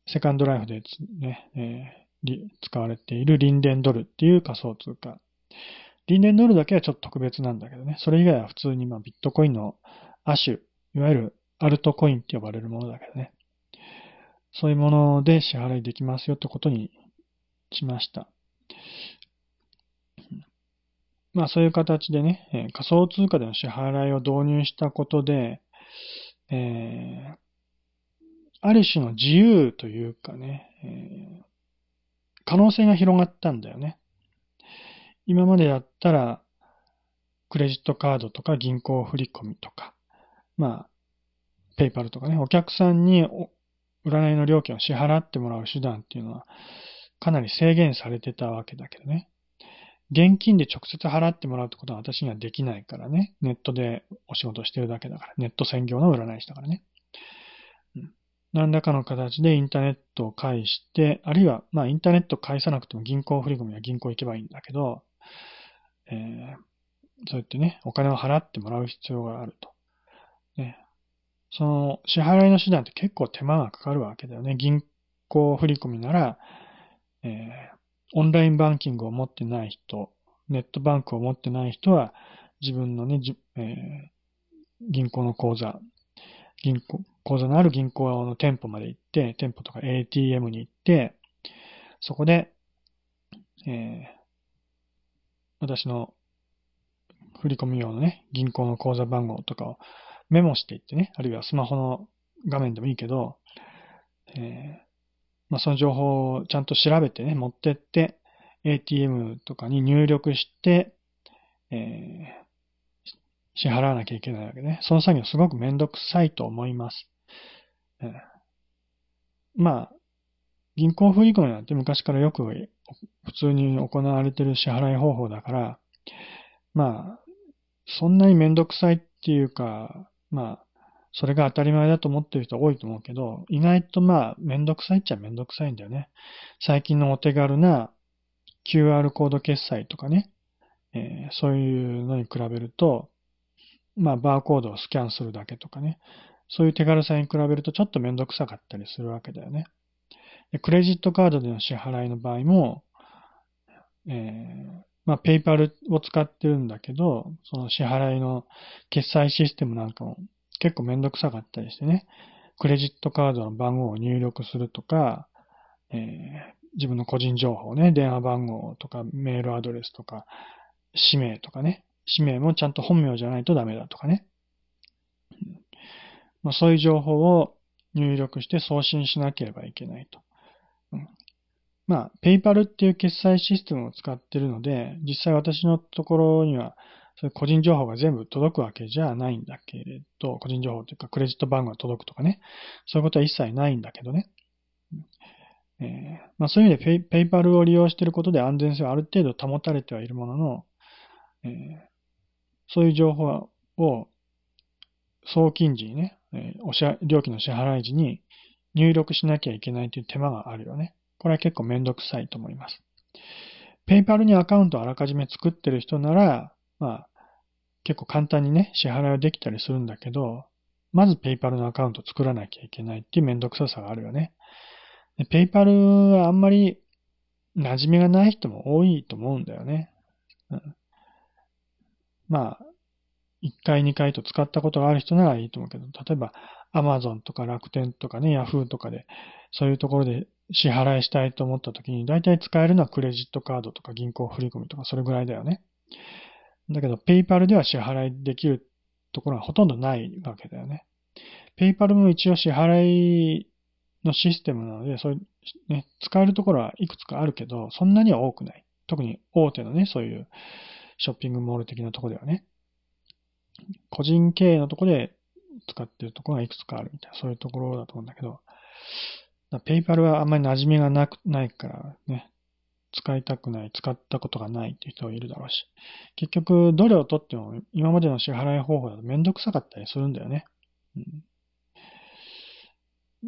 セカンドライフで、ね、使われているリンデンドルっていう仮想通貨。リンデンドルだけはちょっと特別なんだけどね。それ以外は普通にまあビットコインの亜種、いわゆるアルトコインって呼ばれるものだけどね。そういうもので支払いできますよってことにしました。まあそういう形でね、え仮想通貨での支払いを導入したことで、えー、ある種の自由というかね、えー、可能性が広がったんだよね。今までやったら、クレジットカードとか銀行振込とか、まあ、ペイパルとかね、お客さんに占いの料金を支払ってもらう手段っていうのは、かなり制限されてたわけだけどね。現金で直接払ってもらうってことは私にはできないからね。ネットでお仕事してるだけだから。ネット専業の占い師だからね。うん、何らかの形でインターネットを介して、あるいは、まあインターネットを介さなくても銀行振込や銀行行けばいいんだけど、えー、そうやってね、お金を払ってもらう必要があると。ね、その支払いの手段って結構手間がかかるわけだよね。銀行振込なら、えーオンラインバンキングを持ってない人、ネットバンクを持ってない人は、自分のね、えー、銀行の口座、銀行、口座のある銀行の店舗まで行って、店舗とか ATM に行って、そこで、えー、私の振り込み用のね、銀行の口座番号とかをメモしていってね、あるいはスマホの画面でもいいけど、えまあ、その情報をちゃんと調べてね、持ってって、ATM とかに入力して、えー、支払わなきゃいけないわけね。その作業すごくめんどくさいと思います。えー、まあ、銀行振り込みなんて昔からよく普通に行われてる支払い方法だから、まあ、そんなにめんどくさいっていうか、まあ、それが当たり前だと思ってる人多いと思うけど、意外とまあ、めんどくさいっちゃめんどくさいんだよね。最近のお手軽な QR コード決済とかね、えー、そういうのに比べると、まあ、バーコードをスキャンするだけとかね、そういう手軽さに比べるとちょっとめんどくさかったりするわけだよね。クレジットカードでの支払いの場合も、えー、まあ、ペイパルを使ってるんだけど、その支払いの決済システムなんかも結構めんどくさかったりしてね、クレジットカードの番号を入力するとか、えー、自分の個人情報ね、電話番号とかメールアドレスとか、氏名とかね、氏名もちゃんと本名じゃないとダメだとかね。まあ、そういう情報を入力して送信しなければいけないと。まあ、ペイパルっていう決済システムを使ってるので、実際私のところには、そ個人情報が全部届くわけじゃないんだけれど、個人情報というかクレジット番号が届くとかね、そういうことは一切ないんだけどね。えー、まあ、そういう意味でペイペイパルを利用していることで安全性はある程度保たれてはいるものの、えー、そういう情報を送金時にね、えー、お支料金の支払い時に入力しなきゃいけないという手間があるよね。これは結構めんどくさいと思います。ペイパルにアカウントをあらかじめ作ってる人なら、まあ、結構簡単にね、支払いはできたりするんだけど、まずペイパルのアカウントを作らなきゃいけないっていうめんどくささがあるよね。ペイパルはあんまり馴染みがない人も多いと思うんだよね。うん、まあ、1回2回と使ったことがある人ならいいと思うけど、例えば Amazon とか楽天とかね、Yahoo とかで、そういうところで支払いしたいと思った時に、大体使えるのはクレジットカードとか銀行振込とかそれぐらいだよね。だけど、ペイパルでは支払いできるところはほとんどないわけだよね。ペイパルも一応支払いのシステムなので、そういう、ね、使えるところはいくつかあるけど、そんなには多くない。特に大手のね、そういうショッピングモール的なところではね。個人経営のところで使ってるところがいくつかあるみたいな、そういうところだと思うんだけど、ペイパルはあんまり馴染みがなくないからね、使いたくない、使ったことがないっていう人がいるだろうし、結局、どれを取っても今までの支払い方法だとめんどくさかったりするんだよね。うん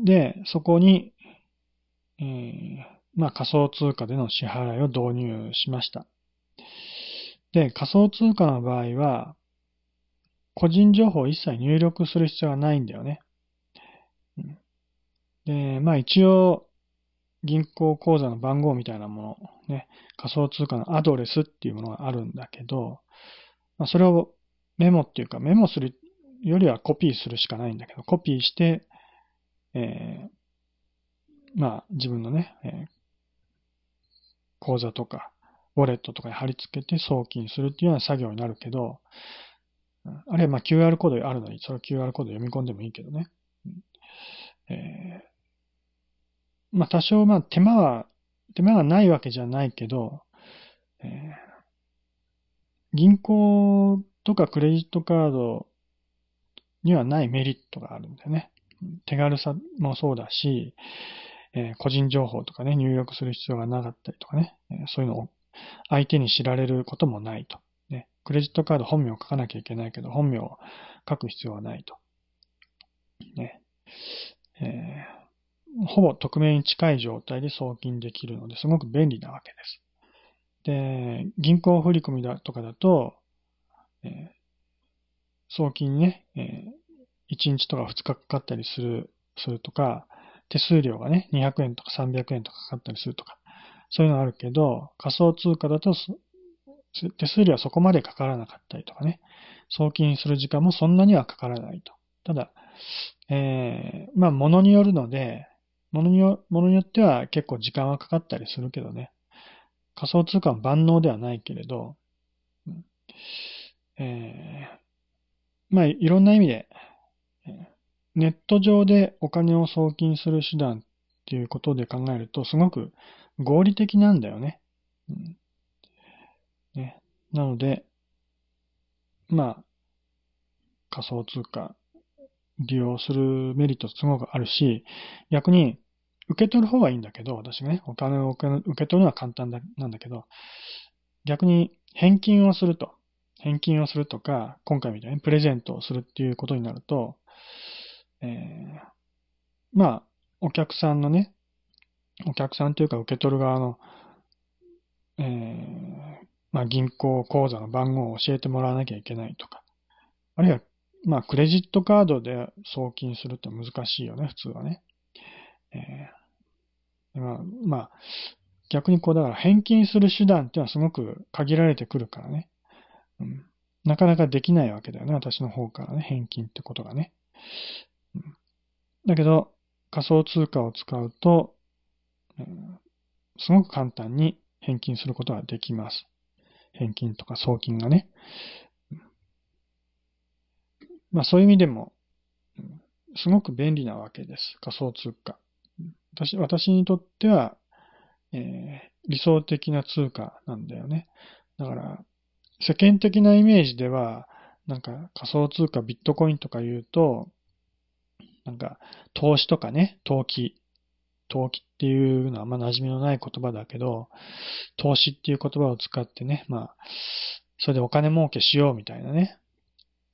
で、そこに、えー、まあ仮想通貨での支払いを導入しました。で、仮想通貨の場合は、個人情報を一切入力する必要はないんだよね。で、まあ一応、銀行口座の番号みたいなもの、ね、仮想通貨のアドレスっていうものがあるんだけど、まあ、それをメモっていうかメモするよりはコピーするしかないんだけど、コピーして、えー、まあ、自分のね、えー、口座とか、ウォレットとかに貼り付けて送金するっていうような作業になるけど、あるいはまあ QR コードあるのに、その QR コード読み込んでもいいけどね。えー、まあ多少まあ手間は、手間がないわけじゃないけど、えー、銀行とかクレジットカードにはないメリットがあるんだよね。手軽さもそうだし、えー、個人情報とかね、入力する必要がなかったりとかね、えー、そういうのを相手に知られることもないと。クレジットカード本名を書かなきゃいけないけど、本名を書く必要はないと。ねえー、ほぼ匿名に近い状態で送金できるので、すごく便利なわけです。で、銀行振込だとかだと、えー、送金ね、えー、1日とか2日かかったりする、するとか、手数料がね、200円とか300円とかかかったりするとか、そういうのあるけど、仮想通貨だと手数料はそこまでかからなかったりとかね、送金する時間もそんなにはかからないと。ただ、えー、まあ、ものによるので、ものによ、ものによっては結構時間はかかったりするけどね、仮想通貨は万能ではないけれど、えー、まあ、いろんな意味で、ネット上でお金を送金する手段っていうことで考えると、すごく合理的なんだよね。うん、なので、まあ、仮想通貨利用するメリットすごくあるし、逆に受け取る方はいいんだけど、私がね、お金を受け取るのは簡単だなんだけど、逆に返金をすると、返金をするとか、今回みたいにプレゼントをするっていうことになると、えー、まあ、お客さんのね、お客さんというか受け取る側の、えー、まあ、銀行口座の番号を教えてもらわなきゃいけないとか、あるいは、まあ、クレジットカードで送金するって難しいよね、普通はね。えー、まあ、まあ、逆にこう、だから返金する手段っていうのはすごく限られてくるからね。うん、なかなかできないわけだよね。私の方からね、返金ってことがね。うん、だけど、仮想通貨を使うと、うん、すごく簡単に返金することができます。返金とか送金がね。まあそういう意味でも、すごく便利なわけです。仮想通貨。私私にとっては、えー、理想的な通貨なんだよね。だから、世間的なイメージでは、なんか仮想通貨ビットコインとか言うと、なんか投資とかね、投機、投機っていうのはあんま馴染みのない言葉だけど、投資っていう言葉を使ってね、まあ、それでお金儲けしようみたいなね、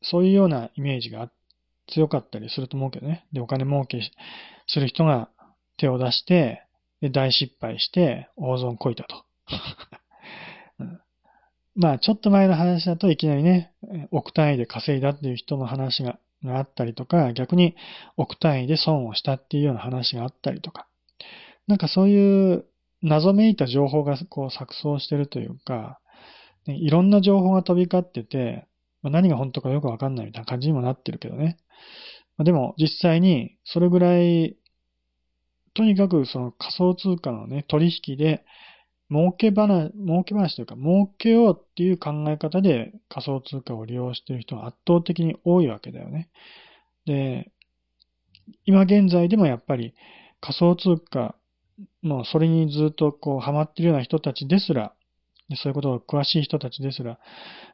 そういうようなイメージが強かったりすると思うけどね。で、お金儲けする人が手を出して、で、大失敗して、大損こいたと。まあ、ちょっと前の話だといきなりね、億単位で稼いだっていう人の話ががあったりとか、逆に億単位で損をしたっていうような話があったりとか、なんかそういう謎めいた情報がこう錯綜してるというか、ね、いろんな情報が飛び交ってて、まあ、何が本当かよくわかんないみたいな感じにもなってるけどね。まあ、でも実際にそれぐらい、とにかくその仮想通貨のね、取引で、儲け話、儲け話というか、儲けようっていう考え方で仮想通貨を利用している人が圧倒的に多いわけだよね。で、今現在でもやっぱり仮想通貨もうそれにずっとこうハマってるような人たちですら、そういうことを詳しい人たちですら、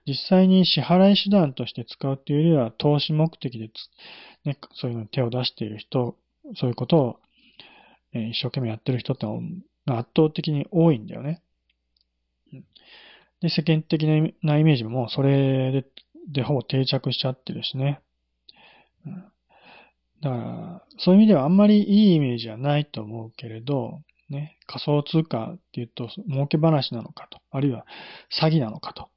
実際に支払い手段として使うっていうよりは投資目的で、ね、そういうのに手を出している人、そういうことを、えー、一生懸命やってる人って圧倒的に多いんだよね。で、世間的なイメージももうそれででほぼ定着しちゃってるしね。うんだから、そういう意味ではあんまりいいイメージはないと思うけれど、ね、仮想通貨っていうと儲け話なのかと、あるいは詐欺なのかと。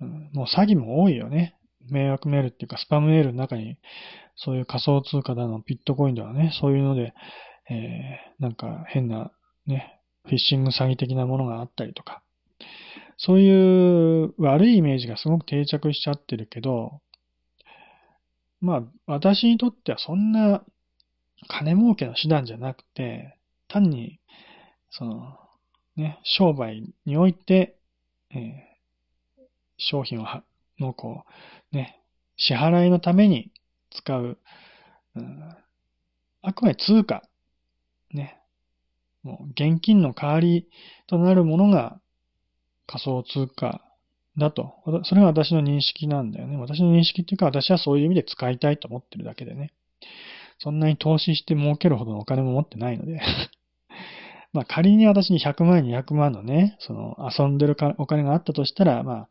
うん、もう詐欺も多いよね。迷惑メールっていうかスパムメールの中にそういう仮想通貨だの、ビットコインではね、そういうので、えー、なんか変なね、フィッシング詐欺的なものがあったりとか、そういう悪いイメージがすごく定着しちゃってるけど、まあ、私にとってはそんな金儲けの手段じゃなくて、単に、その、ね、商売において、えー、商品をは、のこう、ね、支払いのために使う、うん、あくまで通貨、ね、もう現金の代わりとなるものが仮想通貨だと。それが私の認識なんだよね。私の認識っていうか私はそういう意味で使いたいと思ってるだけでね。そんなに投資して儲けるほどのお金も持ってないので まあ仮に私に100万、200万のね、その遊んでるお金があったとしたら、まあ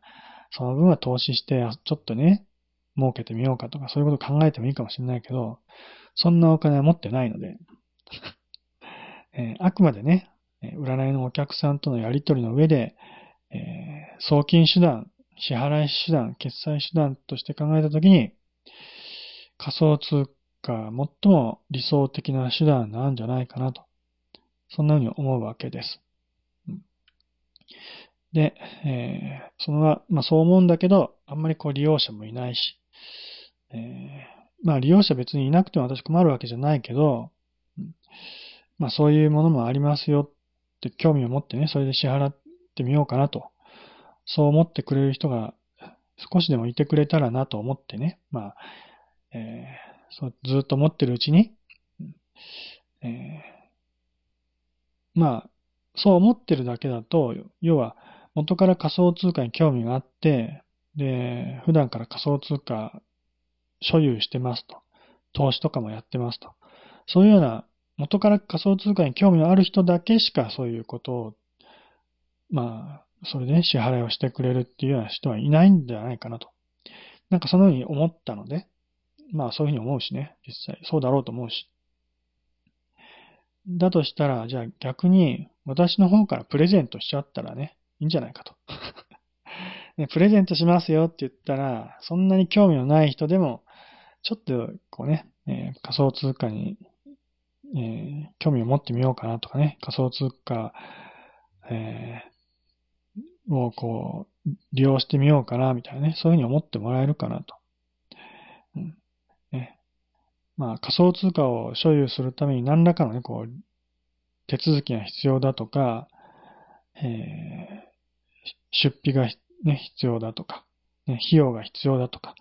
その分は投資してちょっとね、儲けてみようかとかそういうこと考えてもいいかもしれないけど、そんなお金は持ってないので えー、あくまでね、占いのお客さんとのやりとりの上で、えー、送金手段、支払い手段、決済手段として考えたときに、仮想通貨最も理想的な手段なんじゃないかなと。そんなふうに思うわけです。で、えー、そのまあそう思うんだけど、あんまりこう利用者もいないし、えー、まあ利用者別にいなくても私困るわけじゃないけど、まあそういうものもありますよって興味を持ってね、それで支払っってみようかなと。そう思ってくれる人が少しでもいてくれたらなと思ってね、まあ、えー、そうずっと思ってるうちに、えー、まあ、そう思ってるだけだと、要は元から仮想通貨に興味があって、で、普段から仮想通貨所有してますと。投資とかもやってますと。そういうような元から仮想通貨に興味のある人だけしかそういうことをまあ、それで、支払いをしてくれるっていうような人はいないんじゃないかなと。なんかそのように思ったので、まあそういうふうに思うしね、実際。そうだろうと思うし。だとしたら、じゃあ逆に私の方からプレゼントしちゃったらね、いいんじゃないかと。ね、プレゼントしますよって言ったら、そんなに興味のない人でも、ちょっとこうね、えー、仮想通貨に、えー、興味を持ってみようかなとかね、仮想通貨えー、をこう、利用してみようかな、みたいなね、そういうふうに思ってもらえるかなと。うんね、まあ、仮想通貨を所有するために何らかのね、こう、手続きが必要だとか、えー、出費が、ね、必要だとか、ね、費用が必要だとか、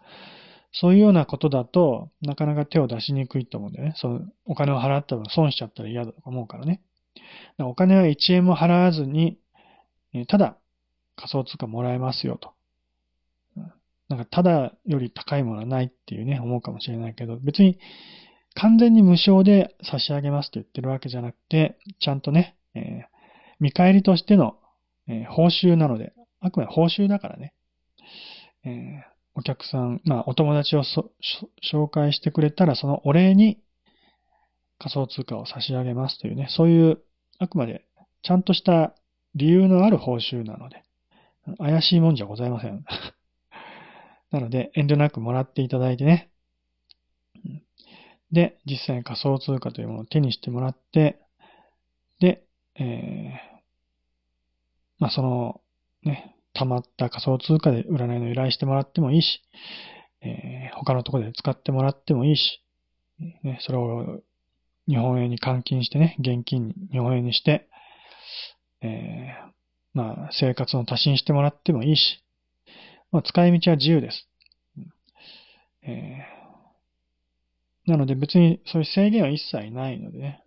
そういうようなことだと、なかなか手を出しにくいと思うんだよね。そのお金を払った分損しちゃったら嫌だと思うからね。お金は1円も払わずに、ただ仮想通貨もらえますよと。なんか、ただより高いものはないっていうね、思うかもしれないけど、別に完全に無償で差し上げますと言ってるわけじゃなくて、ちゃんとね、えー、見返りとしての、えー、報酬なので、あくまで報酬だからね、えー、お客さん、まあ、お友達を紹介してくれたら、そのお礼に仮想通貨を差し上げますというね、そういう、あくまでちゃんとした理由のある報酬なので、怪しいもんじゃございません。なので、遠慮なくもらっていただいてね。で、実際に仮想通貨というものを手にしてもらって、で、えー、まあ、その、ね、溜まった仮想通貨で占いの依頼してもらってもいいし、えー、他のところで使ってもらってもいいし、ね、それを日本円に換金してね、現金に日本円にして、えー、まあ、生活の足しにしてもらってもいいし、まあ、使い道は自由です。えー、なので別にそういう制限は一切ないのでね、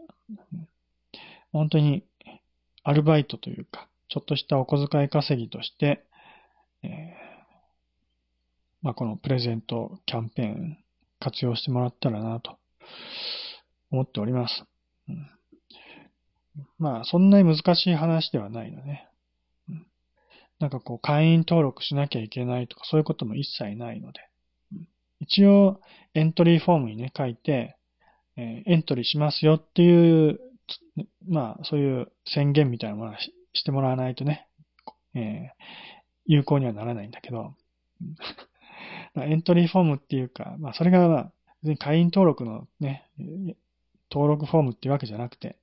本当にアルバイトというか、ちょっとしたお小遣い稼ぎとして、えー、まあ、このプレゼントキャンペーン活用してもらったらなと思っております。うん、まあ、そんなに難しい話ではないのね。なんかこう、会員登録しなきゃいけないとか、そういうことも一切ないので。一応、エントリーフォームにね、書いて、え、エントリーしますよっていう、まあ、そういう宣言みたいなものはしてもらわないとね、えー、有効にはならないんだけど、エントリーフォームっていうか、まあ、それが、まあ、会員登録のね、登録フォームっていうわけじゃなくて、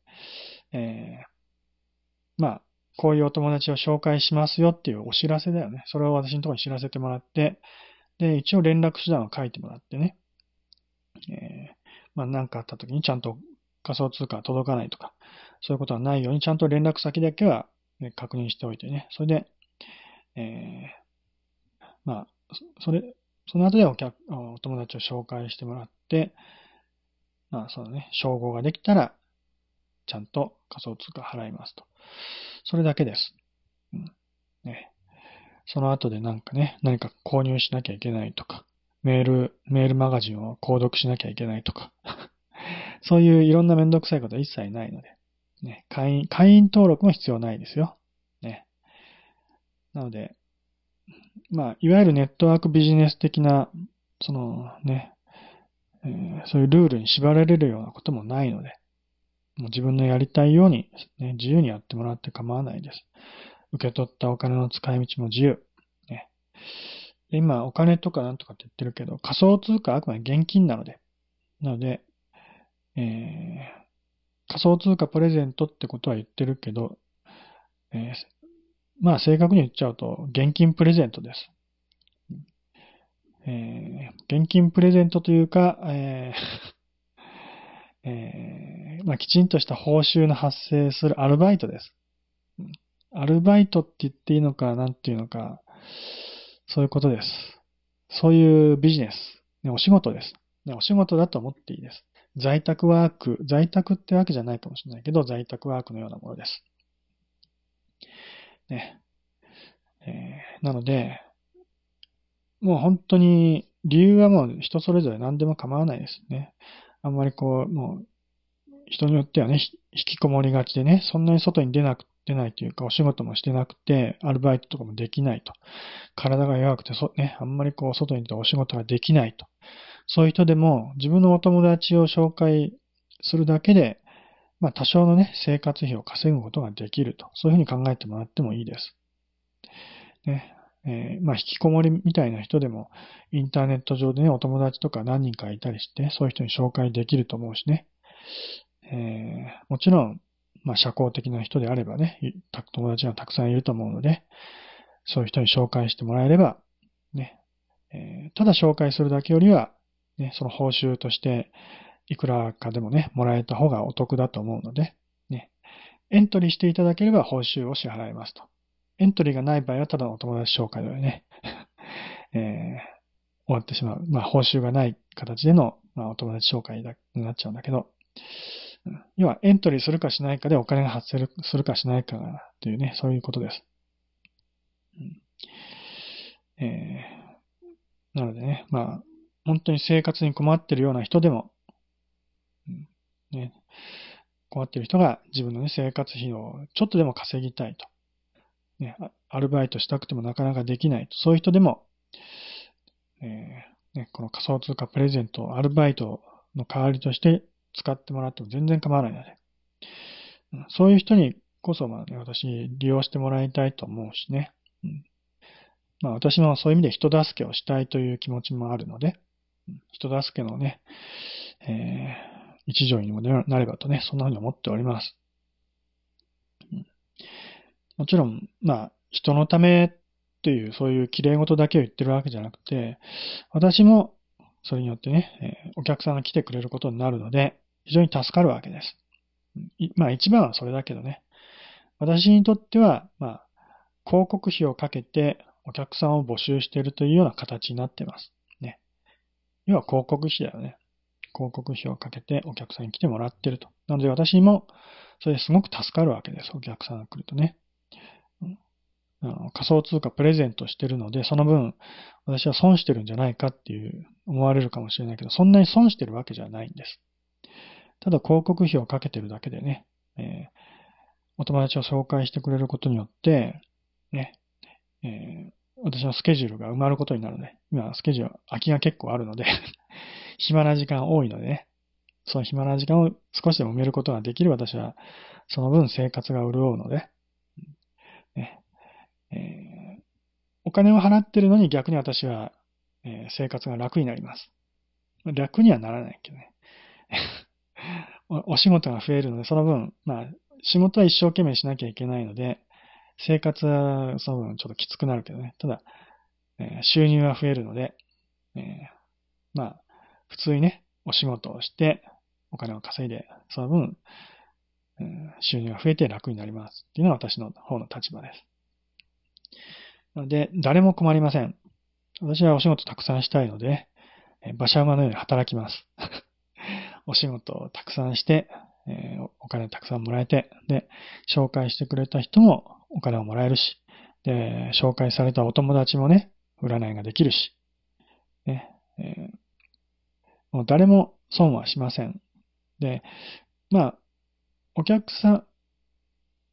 えー、まあ、こういうお友達を紹介しますよっていうお知らせだよね。それを私のところに知らせてもらって、で、一応連絡手段を書いてもらってね。えー、まあ何かあった時にちゃんと仮想通貨が届かないとか、そういうことはないようにちゃんと連絡先だけは、ね、確認しておいてね。それで、えー、まあ、それ、その後でお客、お友達を紹介してもらって、まあ、そのね、称号ができたら、ちゃんと仮想通貨払いますと。それだけです。うん。ね。その後でなんかね、何か購入しなきゃいけないとか、メール、メールマガジンを購読しなきゃいけないとか、そういういろんなめんどくさいことは一切ないので、ね、会員、会員登録も必要ないですよ。ね。なので、まあ、いわゆるネットワークビジネス的な、そのね、えー、そういうルールに縛られるようなこともないので、もう自分のやりたいように、ね、自由にやってもらって構わないです。受け取ったお金の使い道も自由。ね、今、お金とかなんとかって言ってるけど、仮想通貨はあくまで現金なので、なので、えー、仮想通貨プレゼントってことは言ってるけど、えー、まあ正確に言っちゃうと、現金プレゼントです。えー、現金プレゼントというか、えーえー、まあ、きちんとした報酬の発生するアルバイトです。アルバイトって言っていいのか、なんていうのか、そういうことです。そういうビジネス、ね、お仕事です、ね。お仕事だと思っていいです。在宅ワーク、在宅ってわけじゃないかもしれないけど、在宅ワークのようなものです。ね。えー、なので、もう本当に理由はもう人それぞれ何でも構わないですね。あんまりこう、もう、人によってはね、引きこもりがちでね、そんなに外に出なく、出ないというか、お仕事もしてなくて、アルバイトとかもできないと。体が弱くて、そ、ね、あんまりこう、外に出てお仕事ができないと。そういう人でも、自分のお友達を紹介するだけで、まあ、多少のね、生活費を稼ぐことができると。そういうふうに考えてもらってもいいです。ね、えー、まあ、引きこもりみたいな人でも、インターネット上でね、お友達とか何人かいたりして、そういう人に紹介できると思うしね。えー、もちろん、まあ、社交的な人であればね、友達がたくさんいると思うので、そういう人に紹介してもらえれば、ね、えー、ただ紹介するだけよりは、ね、その報酬として、いくらかでもね、もらえた方がお得だと思うので、ね、エントリーしていただければ報酬を支払いますと。エントリーがない場合はただのお友達紹介でね、えー、終わってしまう。まあ、報酬がない形での、まあ、お友達紹介になっちゃうんだけど、要はエントリーするかしないかでお金が発生するかしないかというね、そういうことです。うんえー、なのでね、まあ、本当に生活に困ってるような人でも、うんね、困ってる人が自分の、ね、生活費をちょっとでも稼ぎたいと。ね、アルバイトしたくてもなかなかできない。そういう人でも、えーね、この仮想通貨プレゼントをアルバイトの代わりとして使ってもらっても全然構わないので、そういう人にこそ、まあね、私利用してもらいたいと思うしね。うん、まあ私もそういう意味で人助けをしたいという気持ちもあるので、人助けのね、えー、一助にもなればとね、そんなふうに思っております。うん、もちろん、まあ、人のためっていう、そういう綺麗事だけを言ってるわけじゃなくて、私もそれによってね、えお客さんが来てくれることになるので、非常に助かるわけです。まあ一番はそれだけどね。私にとっては、まあ、広告費をかけてお客さんを募集しているというような形になってます。ね。要は広告費だよね。広告費をかけてお客さんに来てもらってると。なので私もそれすごく助かるわけです。お客さんが来るとね。あの仮想通貨プレゼントしてるので、その分私は損してるんじゃないかっていう思われるかもしれないけど、そんなに損してるわけじゃないんです。ただ広告費をかけてるだけでね、えー、お友達を紹介してくれることによって、ね、えー、私のスケジュールが埋まることになるので、今スケジュール空きが結構あるので 暇な時間多いのでね、その暇な時間を少しでも埋めることができる私は、その分生活が潤うので、えー、お金を払ってるのに逆に私は、えー、生活が楽になります。楽にはならないけどね。お仕事が増えるので、その分、まあ、仕事は一生懸命しなきゃいけないので、生活はその分ちょっときつくなるけどね。ただ、えー、収入は増えるので、えー、まあ、普通にね、お仕事をして、お金を稼いで、その分、うん、収入が増えて楽になりますっていうのが私の方の立場です。なので、誰も困りません。私はお仕事たくさんしたいので、馬車馬のように働きます。お仕事をたくさんして、え、お金たくさんもらえて、で、紹介してくれた人もお金をもらえるし、で、紹介されたお友達もね、占いができるし、ね、えー、もう誰も損はしません。で、まあ、お客さん、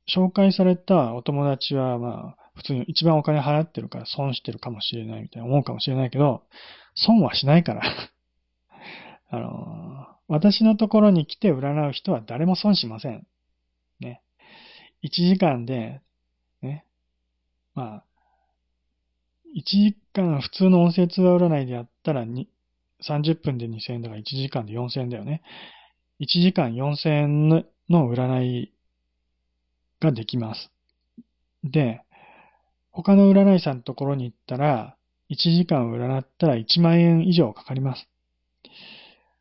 紹介されたお友達は、まあ、普通に一番お金払ってるから損してるかもしれないみたいな思うかもしれないけど、損はしないから あのー、私のところに来て占う人は誰も損しません。ね。1時間で、ね。まあ、1時間普通の音声通話占いでやったら30分で2000円だから1時間で4000円だよね。1時間4000円の占いができます。で、他の占い師さんのところに行ったら、1時間占ったら1万円以上かかります。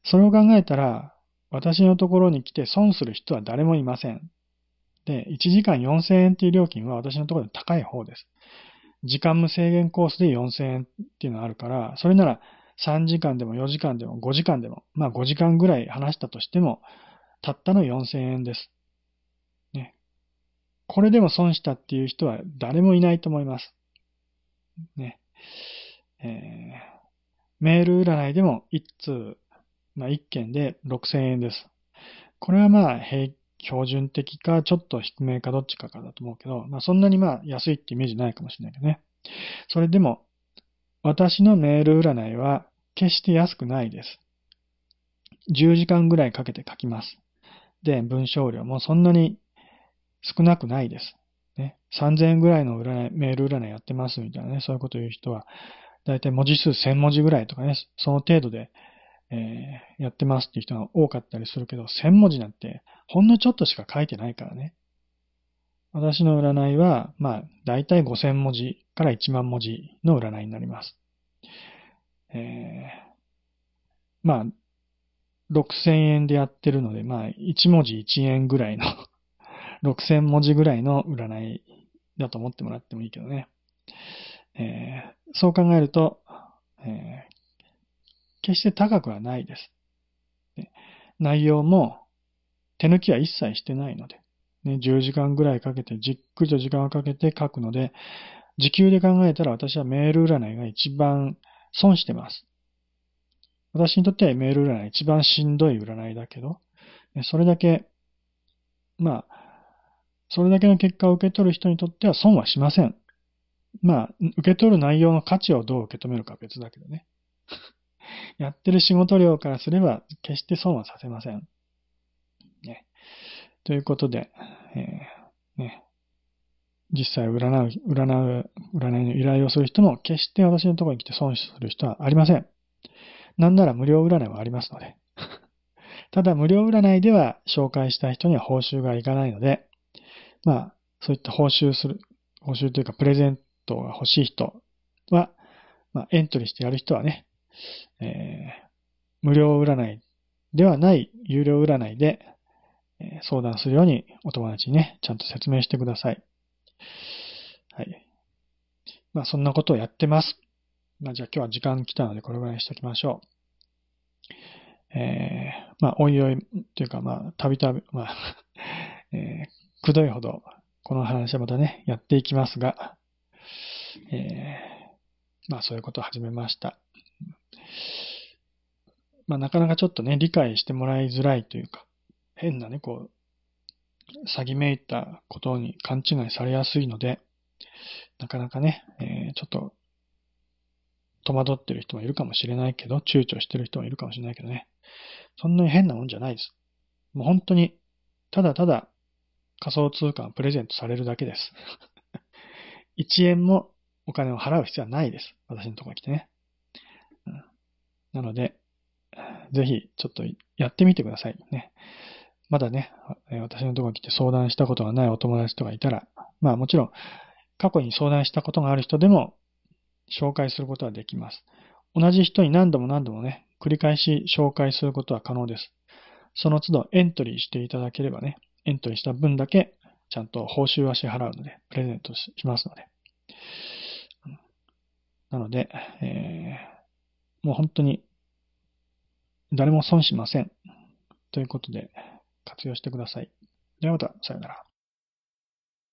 それを考えたら、私のところに来て損する人は誰もいません。で、1時間4000円っていう料金は私のところで高い方です。時間無制限コースで4000円っていうのがあるから、それなら3時間でも4時間でも5時間でも、まあ5時間ぐらい話したとしても、たったの4000円です。これでも損したっていう人は誰もいないと思います。ね。えー、メール占いでも1通、まあ1件で6000円です。これはまあ平標準的かちょっと低めかどっちかかだと思うけど、まあそんなにまあ安いってイメージないかもしれないけどね。それでも私のメール占いは決して安くないです。10時間ぐらいかけて書きます。で、文章量もそんなに少なくないです。ね、3000円ぐらいの占いメール占いやってますみたいなね、そういうこと言う人は、だいたい文字数1000文字ぐらいとかね、その程度でえー、やってますっていう人が多かったりするけど、1000文字なんてほんのちょっとしか書いてないからね。私の占いは、まあ、だいたい5000文字から1万文字の占いになります。えー、まあ、6000円でやってるので、まあ、1文字1円ぐらいの6000文字ぐらいの占いだと思ってもらってもいいけどね。えー、そう考えると、えー、決して高くはないです。内容も手抜きは一切してないので、ね、10時間ぐらいかけて、じっくりと時間をかけて書くので、時給で考えたら私はメール占いが一番損してます。私にとってはメール占い一番しんどい占いだけど、それだけ、まあ、それだけの結果を受け取る人にとっては損はしません。まあ、受け取る内容の価値をどう受け止めるかは別だけどね。やってる仕事量からすれば、決して損はさせません。ね。ということで、えー、ね。実際占う、占う、占いの依頼をする人も、決して私のところに来て損する人はありません。なんなら無料占いはありますので。ただ無料占いでは紹介した人には報酬がいかないので、まあ、そういった報酬する、報酬というかプレゼントが欲しい人は、まあ、エントリーしてやる人はね、えー、無料占いではない有料占いで、え、相談するようにお友達にね、ちゃんと説明してください。はい。まあ、そんなことをやってます。まあ、じゃあ今日は時間来たのでこれぐらいにしておきましょう。えー、まあ、おいおい、というか、まあ、たびたび、まあ えー、くどいほど、この話はまたね、やっていきますが、えー、まあ、そういうことを始めました。まあ、なかなかちょっとね、理解してもらいづらいというか、変なね、こう、詐欺めいたことに勘違いされやすいので、なかなかね、えー、ちょっと戸惑ってる人もいるかもしれないけど、躊躇してる人もいるかもしれないけどね。そんなに変なもんじゃないです。もう本当に、ただただ仮想通貨をプレゼントされるだけです。1円もお金を払う必要はないです。私のところに来てね。なので、ぜひちょっとやってみてくださいね。まだね、私のところに来て相談したことがないお友達とかいたら、まあもちろん過去に相談したことがある人でも紹介することはできます。同じ人に何度も何度もね、繰り返し紹介することは可能です。その都度エントリーしていただければね、エントリーした分だけちゃんと報酬は支払うので、プレゼントしますので。なので、えー、もう本当に誰も損しません。ということで、活用してください。ではまた、さよなら。